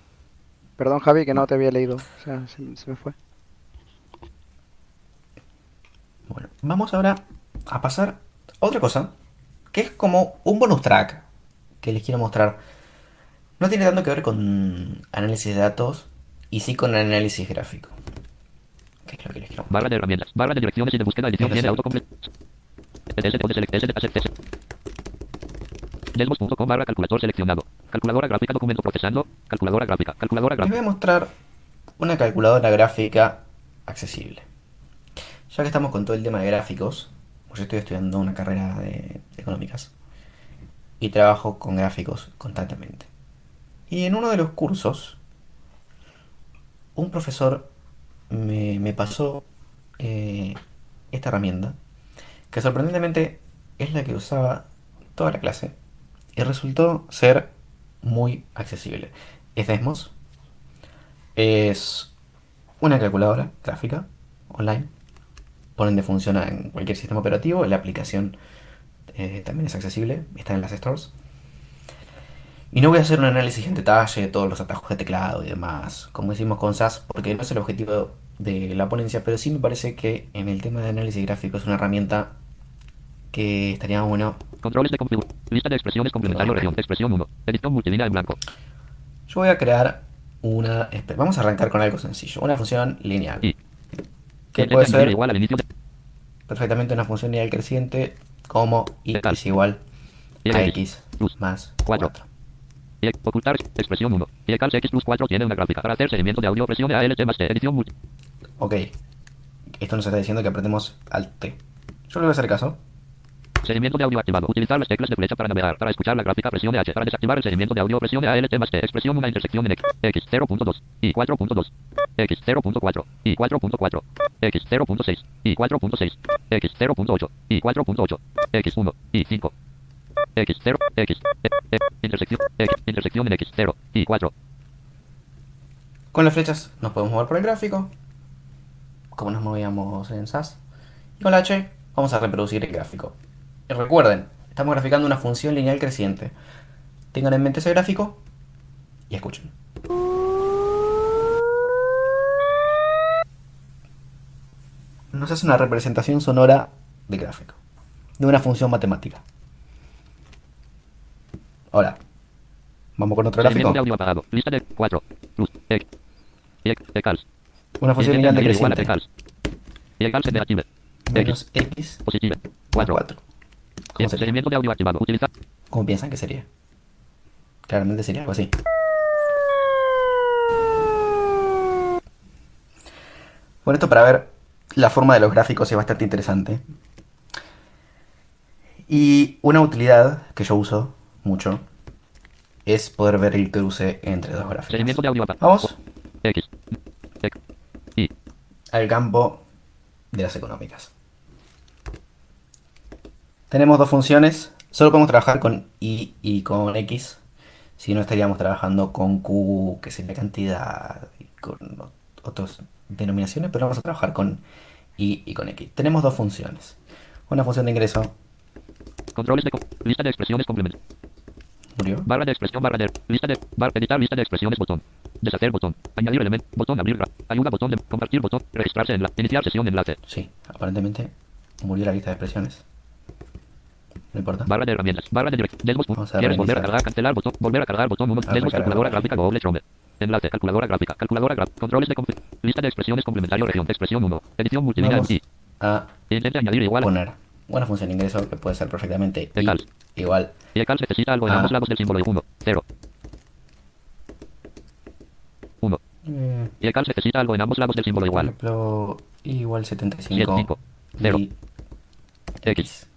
Perdón, Javi, que no te había leído. O sea, se, se me fue. Bueno, vamos ahora a pasar a otra cosa, que es como un bonus track que les quiero mostrar. No tiene tanto que ver con análisis de datos y sí con análisis gráfico. ¿Qué es lo que les quiero mostrar? Barra de herramientas. Barra de direcciones y de búsqueda edición sí. autocomplete. Delmos.com barra calculador seleccionado. Calculadora gráfica documento procesando. Calculadora gráfica. Calculadora Les voy gráfica. a mostrar una calculadora gráfica accesible. Ya que estamos con todo el tema de gráficos, pues yo estoy estudiando una carrera de económicas y trabajo con gráficos constantemente. Y en uno de los cursos, un profesor me, pasó eh, esta herramienta, que sorprendentemente es la que usaba toda la clase y resultó ser muy accesible. Es Desmos, es una calculadora gráfica online, por ende funciona en cualquier sistema operativo, la aplicación eh, también es accesible, está en las stores. Y no voy a hacer un análisis en detalle de todos los atajos de teclado y demás, como hicimos con SAS, porque no es el objetivo de la ponencia, pero sí me parece que en el tema de análisis gráfico es una herramienta que estaría bueno. Controles de configuración. Lista de expresiones complementario región. Expresión 1. Edición multilínea en blanco. Yo voy a crear una... Vamos a arrancar con algo sencillo, una función lineal. Y. Que puede ser igual al inicio de. perfectamente una función lineal creciente como y es igual Y a X. más Cuatro. 4. Y ocultar expresión 1. Y el calce X plus 4 tiene una gráfica. Para hacer seguimiento de audio presione ALT más T. Edición multi. Ok. Esto nos está diciendo que apretemos Alt T. Yo le voy a hacer caso. Seguimiento de audio activado. Utilizar las teclas de flecha para navegar. Para escuchar la gráfica presione H. Para desactivar el seguimiento de audio presione ALT más T. Expresión una intersección en X. X 0.2 y 4.2. X 0.4 y 4.4. X 0.6 y 4.6. X 0.8 y 4.8. X 1 y 5. X 0 X e, e, intersección X intersección en X 0 y 4. Con las flechas nos podemos mover por el gráfico. Como nos movíamos en SAS. Y con la H vamos a reproducir el gráfico. Recuerden, estamos graficando una función lineal creciente. Tengan en mente ese gráfico y escuchen. Nos hace una representación sonora de gráfico. De una función matemática. Ahora, vamos con otro gráfico. de audio apagado. Lista de 4. Plus X. Y X Ecals. Una función lineal decreciente. Ecals negative. Menos X Positive. más 4. 4. ¿Cómo de audio activado. Utilizar. ¿Cómo piensan que sería? Claramente sería algo así. Bueno, esto para ver la forma de los gráficos es bastante interesante. Y una utilidad que yo uso mucho es poder ver el cruce entre dos gráficos. Vamos al campo de las económicas. Tenemos dos funciones. Solo podemos trabajar con y y con x. Si no estaríamos trabajando con q, que sería cantidad, y con otras denominaciones, pero vamos a trabajar con y y con x. Tenemos dos funciones. Una función de ingreso Controles de. co- Lista de expresiones complemento. murió. Barra de expresión, barra de. Lista de. Bar, editar lista de expresiones, botón. Deshacer, botón. Añadir elemento, botón, abrir. Ayuda, botón de. Compartir, botón. Registrarse en la. Iniciar sesión, enlace. Sí, aparentemente murió la lista de expresiones. No importa. Barra de herramientas. Barra de dirección. Desmos. Vamos a ¿Quieres volver a cargar? Cancelar, botón. Volver a cargar, botón 1. A Desmos, recargar, calculadora gráfica, Google Chrome. Enlace, calculadora gráfica, calculadora gráfica. Controles de. config- Lista de expresiones complementario, región. Expresión 1. Edición multilínea Vamos y. a Intente añadir igual poner una función de ingreso que puede ser perfectamente igual Y el cal necesita algo en ambos lados del símbolo y 1. 0. 1. Eh, Y el cal necesita algo en ambos lados del símbolo por igual. ejemplo, igual 75, 75 cero. y X.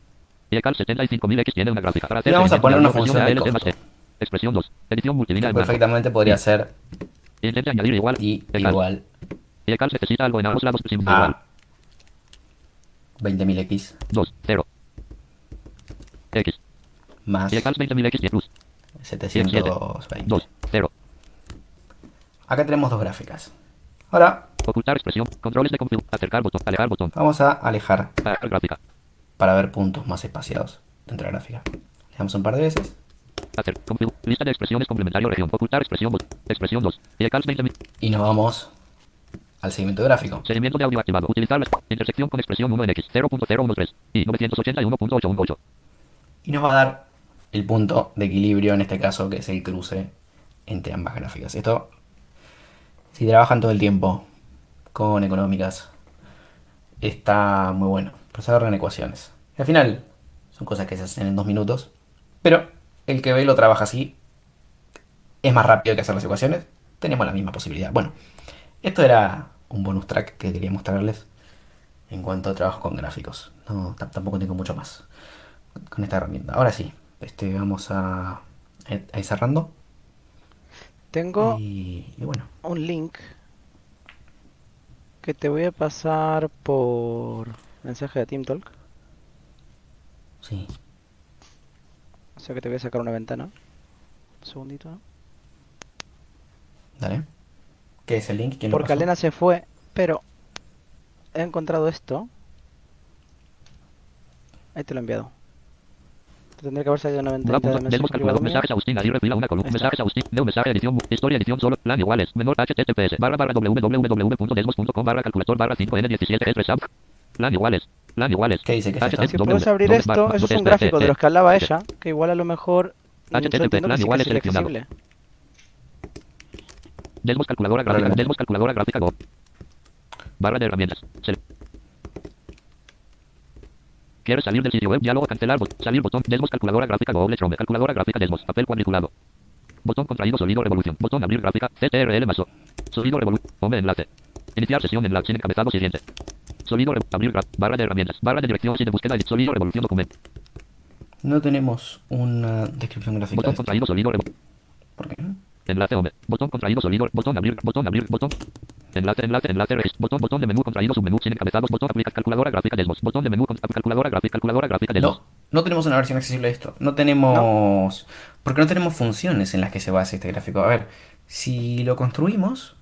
Y el cal 75000X tiene una gráfica. Para Y vamos a poner una función de costo. E. Expresión 2. Edición multilínea. Perfectamente podría ser Intente añadir igual. y igual Y el cal necesita algo en ambos lados símbolo igual. a 20.000x 2, 0. X. más Y el cal 20000X y plus. 720. 2, 0. Acá tenemos dos gráficas. Ahora Ocultar expresión. Controles de config. Acercar botón. Alejar botón. vamos a alejar Apagar gráfica. Para ver puntos más espaciados dentro de la gráfica. Le damos un par de veces. Lista de expresiones complementario región. Ocultar expresión. bot- Expresión 2. Y el cal 20000. Y nos vamos al segmento gráfico. Seguimiento de audio activado. Utilizar la intersección con expresión 1 en X 0.013 y 981.818. Y nos va a dar el punto de equilibrio, en este caso, que es el cruce entre ambas gráficas. Esto, si trabajan todo el tiempo con económicas, está muy bueno. Se agarran ecuaciones. Y al final, son cosas que se hacen en dos minutos. Pero el que ve lo trabaja así, es más rápido que hacer las ecuaciones. Tenemos la misma posibilidad. Bueno, esto era un bonus track que quería mostrarles en cuanto a trabajo con gráficos. No, tampoco tengo mucho más con esta herramienta. Ahora sí, este, vamos a, a ir cerrando. Tengo Y, y bueno, un link que te voy a pasar por mensaje de TeamTalk. sí. O sea que te voy a sacar una ventana. Un segundito. ¿no? Dale. ¿Qué es el link? ¿Quién Porque? Alena se fue, pero he encontrado esto. Ahí te lo he enviado. Te tendría que haber salido una ventanita de Demos mensaje calculador. Mensajes Agustín. Aguirre fila una columna. Mensajes Agustín. Neo mensaje edición. Historia edición solo. Plan iguales. Menor https. Barra barra www.desmos.com barra calculador barra 5n17 3 sub. Plan iguales. Plan iguales. ¿Qué dice que es esto? Puedes abrir esto, eso es un gráfico de los que hablaba ella, que igual a lo mejor mm, HTTP, plan sí que igual es sería seleccionado. Desmos calculadora gráfica. Desmos calculadora gráfica Go. Barra de herramientas. ¿Quieres salir del sitio web? Diálogo cancelar. salir botón. Desmos calculadora gráfica Go. Chrome. Calculadora gráfica Desmos. Papel cuadriculado. Botón contraído sonido revolución. Botón abrir gráfica. CTRL más O. Sonido revolución. Home enlace. Iniciar sesión enlace sin encabezado siguiente. Sonido abrir barra de herramientas. Barra de dirección sin de búsqueda. edit, Sonido revolución documento. No tenemos una descripción gráfica. de Botón esto. contraído sonido. ¿Por qué? Enlace home. Botón contraído sonido. Botón abrir. Botón abrir. Botón. Enlace, enlace, enlace. regis- Botón, botón de menú contraído submenú sin encabezados. Botón aplica calculadora gráfica Desmos. Botón de menú calculadora gráfica. Calculadora gráfica Desmos. No, no tenemos una versión accesible de esto. No tenemos. Porque no tenemos funciones en las que se base este gráfico. A ver, si lo construimos,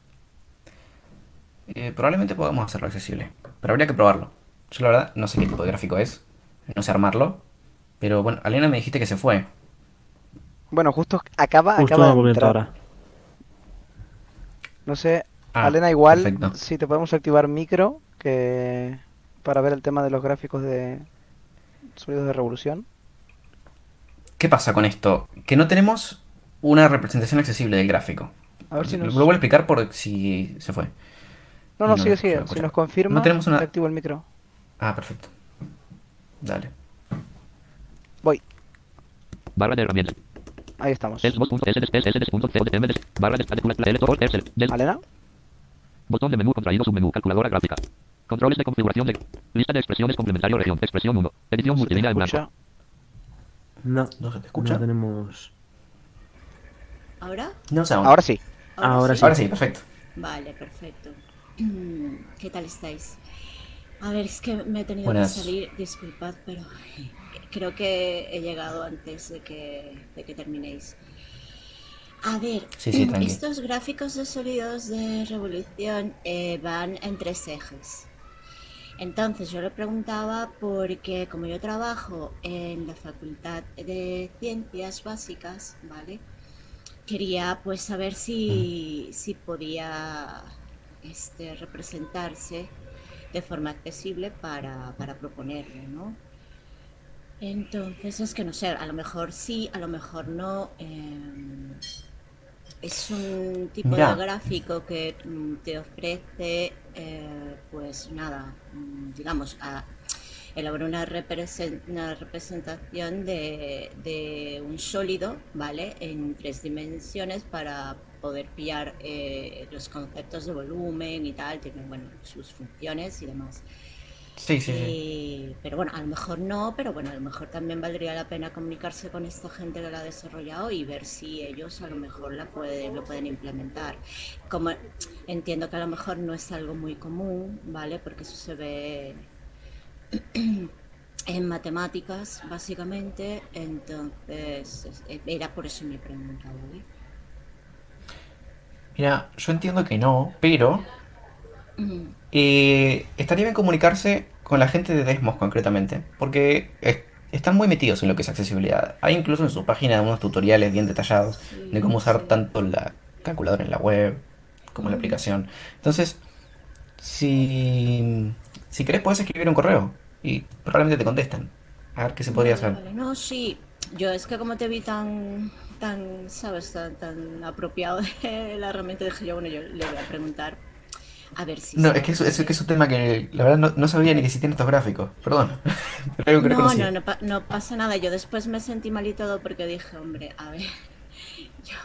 eh, probablemente podamos hacerlo accesible. Pero habría que probarlo. Yo la verdad no sé qué tipo de gráfico es. No sé armarlo. Pero bueno, Alena me dijiste que se fue. Bueno, justo acaba, Justo acaba de entrar. ahora. No sé, Ah, Alena, igual perfecto. si te podemos activar micro que para ver el tema de los gráficos de sonidos de revolución. ¿Qué pasa con esto? Que no tenemos una representación accesible del gráfico. A ver si Lo nos... vuelvo a explicar por si se fue. No, no, no sigue, sigue. Si nos confirma, No tenemos una- te activo el micro. Ah, perfecto. Dale. Voy, Barra de herramientas. ahí estamos. Barra de Alena, Botón de menú contraído submenú. Calculadora gráfica. Controles de configuración de lista de expresiones complementario región. Expresión 1. Edición ¿se te multilínea en blanco. No, ¿No se te escucha? no tenemos. ¿Ahora? No sé. Ahora sí. Ahora sí. Ahora sí, perfecto. Vale, perfecto. ¿Qué tal estáis? A ver, es que me he tenido Buenas. que salir, disculpad, pero creo que he llegado antes de que, de que terminéis. A ver, Sí, sí, tranqui. estos gráficos de sólidos de revolución eh, van en tres ejes. Entonces yo le preguntaba porque como yo trabajo en la Facultad de Ciencias Básicas, ¿vale? Quería pues saber si, si podía este, representarse de forma accesible para, para proponerlo, ¿no? Entonces es que no sé, a lo mejor sí, a lo mejor no. em, es un tipo de gráfico que mm, te ofrece, eh, pues nada, mm, digamos, a elaborar una, represen- una representación de, de un sólido, ¿vale? En tres dimensiones para poder pillar eh, los conceptos de volumen y tal, tiene bueno, sus funciones y demás. Sí, sí, sí. Y- pero bueno, a lo mejor no, pero bueno, a lo mejor también valdría la pena comunicarse con esta gente que la ha desarrollado y ver si ellos a lo mejor la pueden, lo pueden implementar. Como entiendo que a lo mejor no es algo muy común, ¿vale? Porque eso se ve *clears throat* en matemáticas, básicamente, entonces es- era por eso mi pregunta, ¿vale? Mira, yo entiendo que no, pero Mm, eh, estaría bien comunicarse con la gente de Desmos concretamente, porque es- están muy metidos en lo que es accesibilidad. Hay incluso en su página unos tutoriales bien detallados de cómo usar sí. tanto la calculadora en la web como la Mm. aplicación. Entonces, si, si querés, puedes escribir un correo y probablemente te contestan. A ver qué se podría hacer. No, sí. Yo es que como te vi tan, tan, sabes, tan, tan apropiado *laughs* de la herramienta, dije yo, bueno, yo le voy a preguntar a ver si No, es que es, es que es un tema que la verdad no, no sabía ni que existían estos gráficos. Perdón. *laughs* Pero no No, no, no, pa- no pasa nada. Yo después me sentí mal y todo porque dije, hombre, a ver, *laughs* yo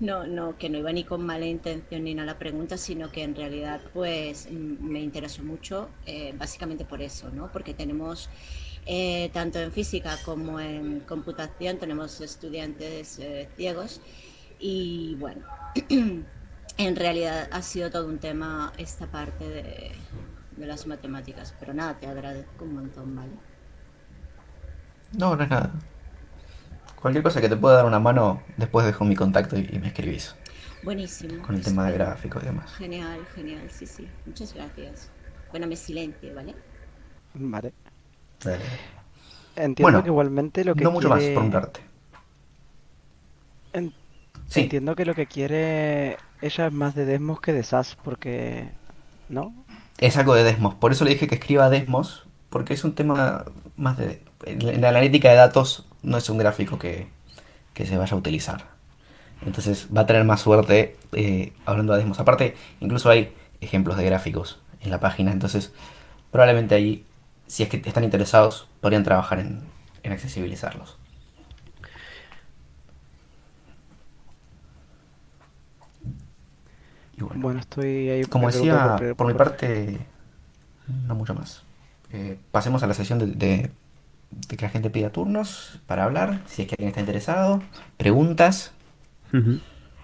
no, no, que no iba ni con mala intención ni nada a la pregunta, sino que en realidad pues me interesó mucho, eh, básicamente por eso, ¿no? Porque tenemos eh, tanto en física como en computación tenemos estudiantes eh, ciegos y bueno, *clears throat* en realidad ha sido todo un tema esta parte de, de las matemáticas, pero nada, te agradezco un montón, ¿vale? No, no es nada. Cualquier cosa que te pueda dar una mano, después dejo mi contacto y, y me escribís Buenísimo. con el tema de gráficos y demás. Genial, genial, sí, sí. Muchas gracias. Bueno, me silencio, ¿vale? Vale. Dale. Entiendo Bueno, que igualmente lo que no mucho más quiere... por un parte. En- Sí, Entiendo que lo que quiere ella es más de Desmos que de SAS, porque... ¿No? es algo de Desmos. Por eso le dije que escriba Desmos, porque es un tema más de... En la analítica de datos no es un gráfico que, que se vaya a utilizar. Entonces va a tener más suerte eh, hablando de Desmos. Aparte, incluso hay ejemplos de gráficos en la página. Entonces, probablemente ahí, si es que están interesados, podrían trabajar en, en accesibilizarlos. Y bueno, Bueno, estoy ahí... como decía, por- por mi parte, no mucho más. Eh, pasemos a la sesión de, de- de que la gente pida turnos para hablar, si es que alguien está interesado, preguntas.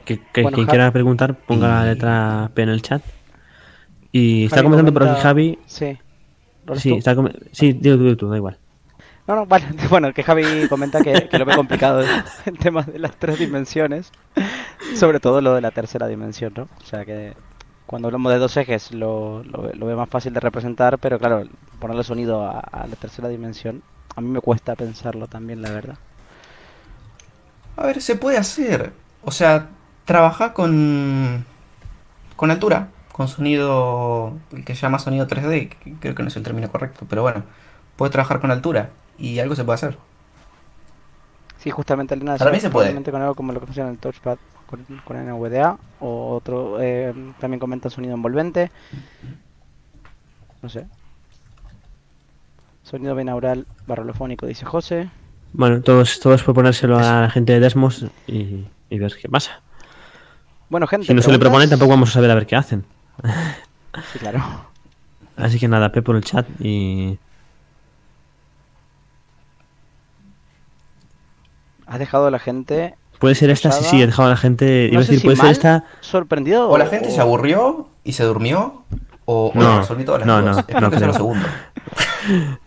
Que, que Bueno, quien quiera preguntar, ponga la letra P en el chat. Y está comentando por aquí comenta- Javi. Sí. ¿Lo lees Sí, está sí, dilo tú, dilo tú, da igual. No, no, vale. *laughs* Bueno, que Javi comenta que, que lo ve complicado *laughs* el tema de las tres dimensiones. Sobre todo lo de la tercera dimensión, ¿no? O sea que cuando hablamos de dos ejes lo, lo, ve- lo ve más fácil de representar, pero claro, ponerle sonido a, a la tercera dimensión, a mí me cuesta pensarlo también, la verdad. A ver, se puede hacer. O sea, trabaja con, con altura, con sonido, que se llama sonido 3D, que creo que no es el término correcto, pero bueno, puede trabajar con altura y algo se puede hacer. Sí, justamente Elena Para mí se puede. con algo como lo que funciona en el touchpad con, con NVDA o otro eh, también comenta sonido envolvente. No sé. Sonido binaural barrolofónico, dice José. Bueno, todos, todos proponérselo a la gente de Desmos y, y ver qué pasa. Bueno, gente, Si no se le ¿preguntas? proponen, tampoco vamos a saber a ver qué hacen. Sí, claro. Así que nada, P por el chat y. Has dejado a la gente Puede ser esta, sí, sí, he dejado a la gente. Iba a decir, si puede ser esta. sorprendido O la gente se aburrió y se durmió, o, No, las no, no, no creo. segundo. *laughs*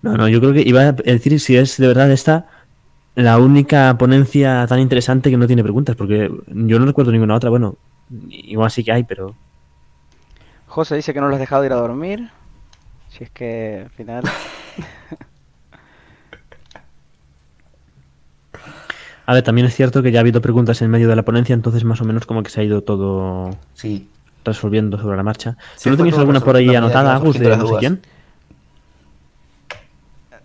No, no, yo creo que iba a decir si es de verdad esta la única ponencia tan interesante que no tiene preguntas, porque yo no recuerdo ninguna otra. Bueno, igual sí que hay, pero. José dice que no lo has dejado ir a dormir. Si es que al final. *laughs* A ver, también es cierto que ya ha habido preguntas en medio de la ponencia, entonces más o menos como que se ha ido todo Sí. resolviendo sobre la marcha. Sí, ¿Tú no tenías alguna por ahí anotada, Agus, de no sé quién?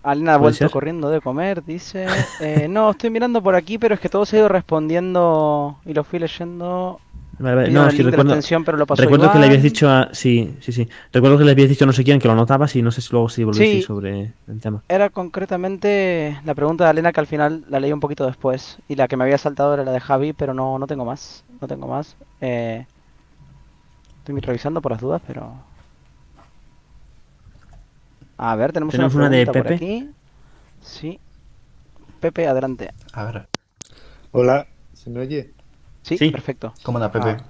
Alina ha ¿Puede vuelto ser? corriendo de comer, dice. eh, no, estoy mirando por aquí, pero es que todo se ha ido respondiendo y lo fui leyendo. Vale, vale, No, es que recuerdo, extensión, pero lo pasó recuerdo que le habías dicho a... Sí, sí, sí. Recuerdo que le habías dicho a no sé quién que lo anotabas y no sé si luego si volviste Sí. sobre el tema. Era concretamente la pregunta de Alena que al final la leí un poquito después. Y la que me había saltado era la de Javi, pero no, no tengo más. no tengo más. Eh, estoy revisando por las dudas, pero... A ver, tenemos, Tenemos una, una de por Pepe. aquí. Sí. Pepe, adelante. A ver, Hola, ¿se me oye? Sí, Sí. perfecto. ¿cómo anda Pepe? Ah,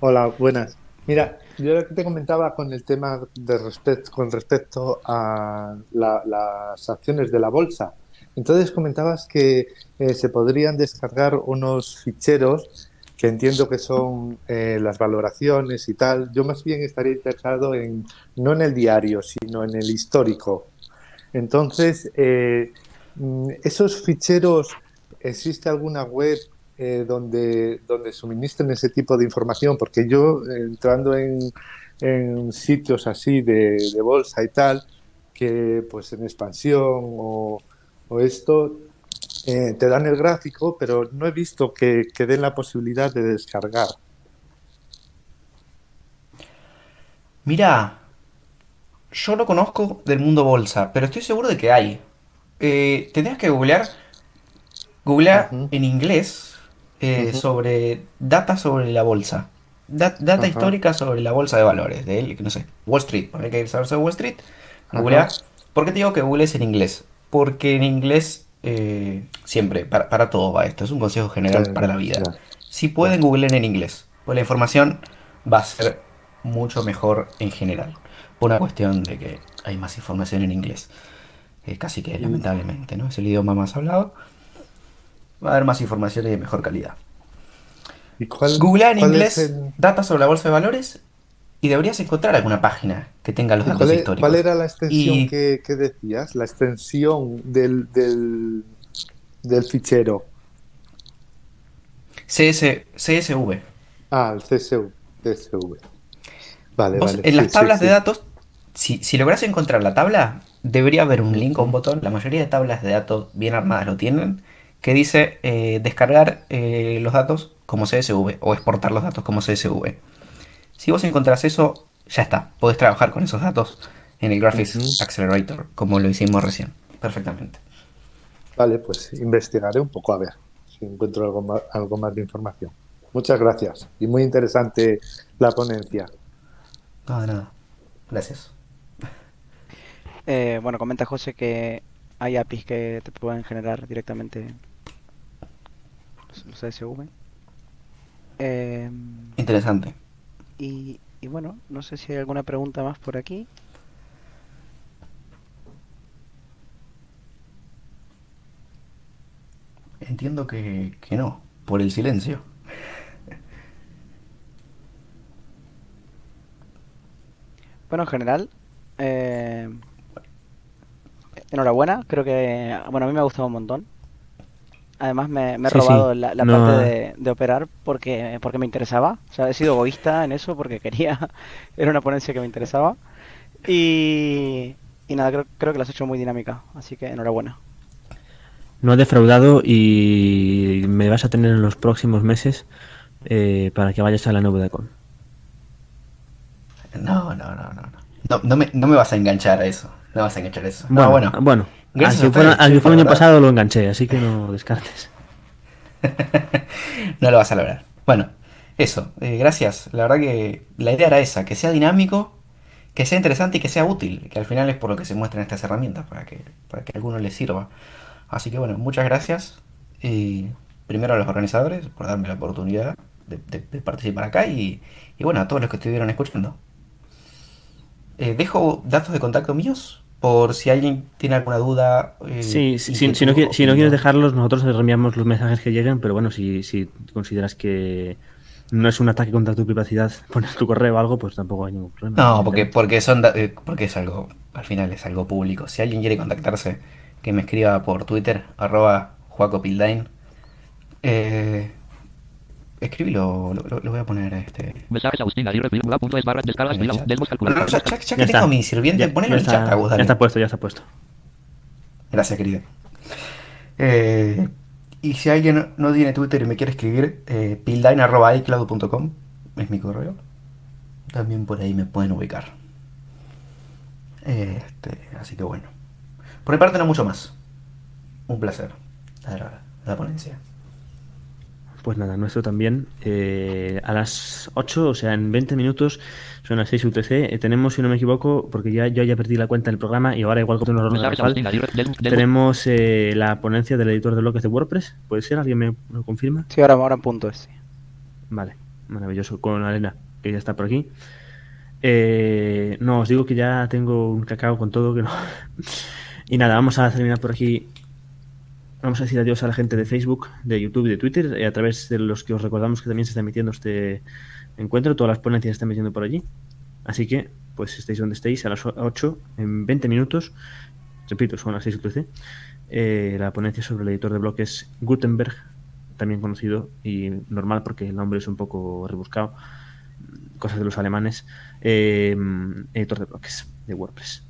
hola, buenas. Mira, yo lo que te comentaba con el tema de respecto, con respecto a la- las acciones de la bolsa. Entonces comentabas que eh, se podrían descargar unos ficheros que entiendo que son eh, las valoraciones y tal. Yo más bien estaría interesado en, no en el diario, sino en el histórico. Entonces, eh, mm, esos ficheros, ¿existe alguna web eh, donde, donde suministren ese tipo de información? Porque yo, eh, entrando en, en sitios así de, de bolsa y tal, que pues en expansión o, o esto, eh, te dan el gráfico, pero no he visto que, que den la posibilidad de descargar. Mira, yo no conozco del mundo bolsa, pero estoy seguro de que hay. Eh, tendrías que googlear, googlear en inglés eh, sobre data sobre la bolsa. Da- data histórica sobre la bolsa de valores, de él, no sé, Wall Street. Hay que saber sobre Wall Street. Ajá. Googlear. ¿Por qué te digo que googlees en inglés? Porque en inglés eh, siempre, para, para todo va esto. Es un consejo general Claro, para la vida. claro. Si pueden, googleen en inglés. Pues la información va a ser mucho mejor en general. Por una cuestión de que hay más información en inglés. Eh, casi que lamentablemente, ¿no? Es el idioma más hablado. Va a haber más información y de mejor calidad. ¿Y cuál, Googlea en cuál inglés el- data sobre la bolsa de valores y deberías encontrar alguna página que tenga los ¿Y datos ¿Cuál, históricos. cuál era la extensión Y- que, que decías? La extensión del, del, del fichero. CS, CSV. Ah, el CSV. CSV. Vale, Vos, vale. en las tablas sí, de sí. datos, si, si logras encontrar la tabla, debería haber un link o un botón. La mayoría de tablas de datos bien armadas lo tienen. Que dice eh, descargar eh, los datos como CSV o exportar los datos como CSV. Si vos encontrás eso, ya está. Podés trabajar con esos datos en el Graphics. Accelerator, como lo hicimos recién. Perfectamente. Vale, pues investigaré un poco a ver si encuentro algo más, algo más de información. Muchas gracias y muy interesante la ponencia. No, de nada. Gracias. Eh, bueno, comenta José que hay APIs que te pueden generar directamente los- CSV. Eh, Interesante. y, y bueno, no sé si hay alguna pregunta más por aquí. Entiendo que, que no, por el silencio. Bueno, en general, eh, enhorabuena, creo que, bueno, a mí me ha gustado un montón. Además me, me he Sí, sí, robado la, la no, parte ah. de, de operar porque, porque me interesaba. O sea, he sido egoísta en eso porque quería, *laughs* era una ponencia que me interesaba. Y, y nada, creo, creo que la has hecho muy dinámica, así que enhorabuena. No has defraudado y me vas a tener en los próximos meses eh, para que vayas a la nube de con. No, no, no, no. No, no, no me, no me vas a enganchar a eso. No vas a enganchar a eso. Bueno, no, bueno. bueno, Gracias al que al fue el año pasado lo enganché, así que no descartes. *laughs* no lo vas a lograr. Bueno, eso. eh, gracias. La verdad que la idea era esa, que sea dinámico, que sea interesante y que sea útil, que al final es por lo que se muestran estas herramientas, para que, para que a alguno les sirva. Así que bueno, muchas gracias. Y primero a los organizadores por darme la oportunidad de, de- de participar acá y, y bueno, a todos los que estuvieron escuchando. Eh, dejo datos de contacto míos por si alguien tiene alguna duda. eh, Sí, si, si- no, qui- si no quieres dejarlos, nosotros reenviamos los mensajes que lleguen, pero bueno, si, si consideras que no es un ataque contra tu privacidad, *laughs* pones tu correo o algo, pues tampoco hay ningún problema. No, porque, porque son eh, porque es algo, al final es algo público. Si alguien quiere contactarse, que me escriba por Twitter, arroba Juacopildain. Eh, escribilo, lo, lo- lo voy a poner este. Mensajes Agustín Aguirre, es barra descargas, ya, ya- ya que Ya tengo está. mi sirviente, Ya- ponelo ya en el chat, Agus, ya está puesto, ya está puesto. Gracias, querido. Eh, y si alguien no tiene Twitter y me quiere escribir, eh, pildain.icloud.com es mi correo. También por ahí me pueden ubicar. Este, así que bueno. Por mi parte no mucho más. Un placer. La, la ponencia. Pues nada, nuestro también. Eh, a las 8, o sea, en 20 minutos, son las 6 UTC. eh, tenemos, si no me equivoco, porque ya yo ya perdí la cuenta del programa y ahora igual del, tenemos eh, la ponencia del editor de bloques de WordPress. ¿Puede ser? ¿Alguien me lo confirma? Sí, ahora, ahora en punto es. sí. Vale, maravilloso. Con Elena, que ya está por aquí. Eh, no, os digo que ya tengo un cacao con todo. que no. *laughs* y nada, vamos a terminar por aquí. Vamos a decir adiós a la gente de Facebook, de YouTube y de Twitter, a través de los que os recordamos que también se está emitiendo este encuentro. Todas las ponencias se están metiendo por allí. Así que, pues estéis donde estéis, a las 8, en 20 minutos, repito, son las 6 UTC, eh, la ponencia sobre el editor de bloques Gutenberg, también conocido y normal porque el nombre es un poco rebuscado, cosas de los alemanes, eh, editor de bloques de WordPress.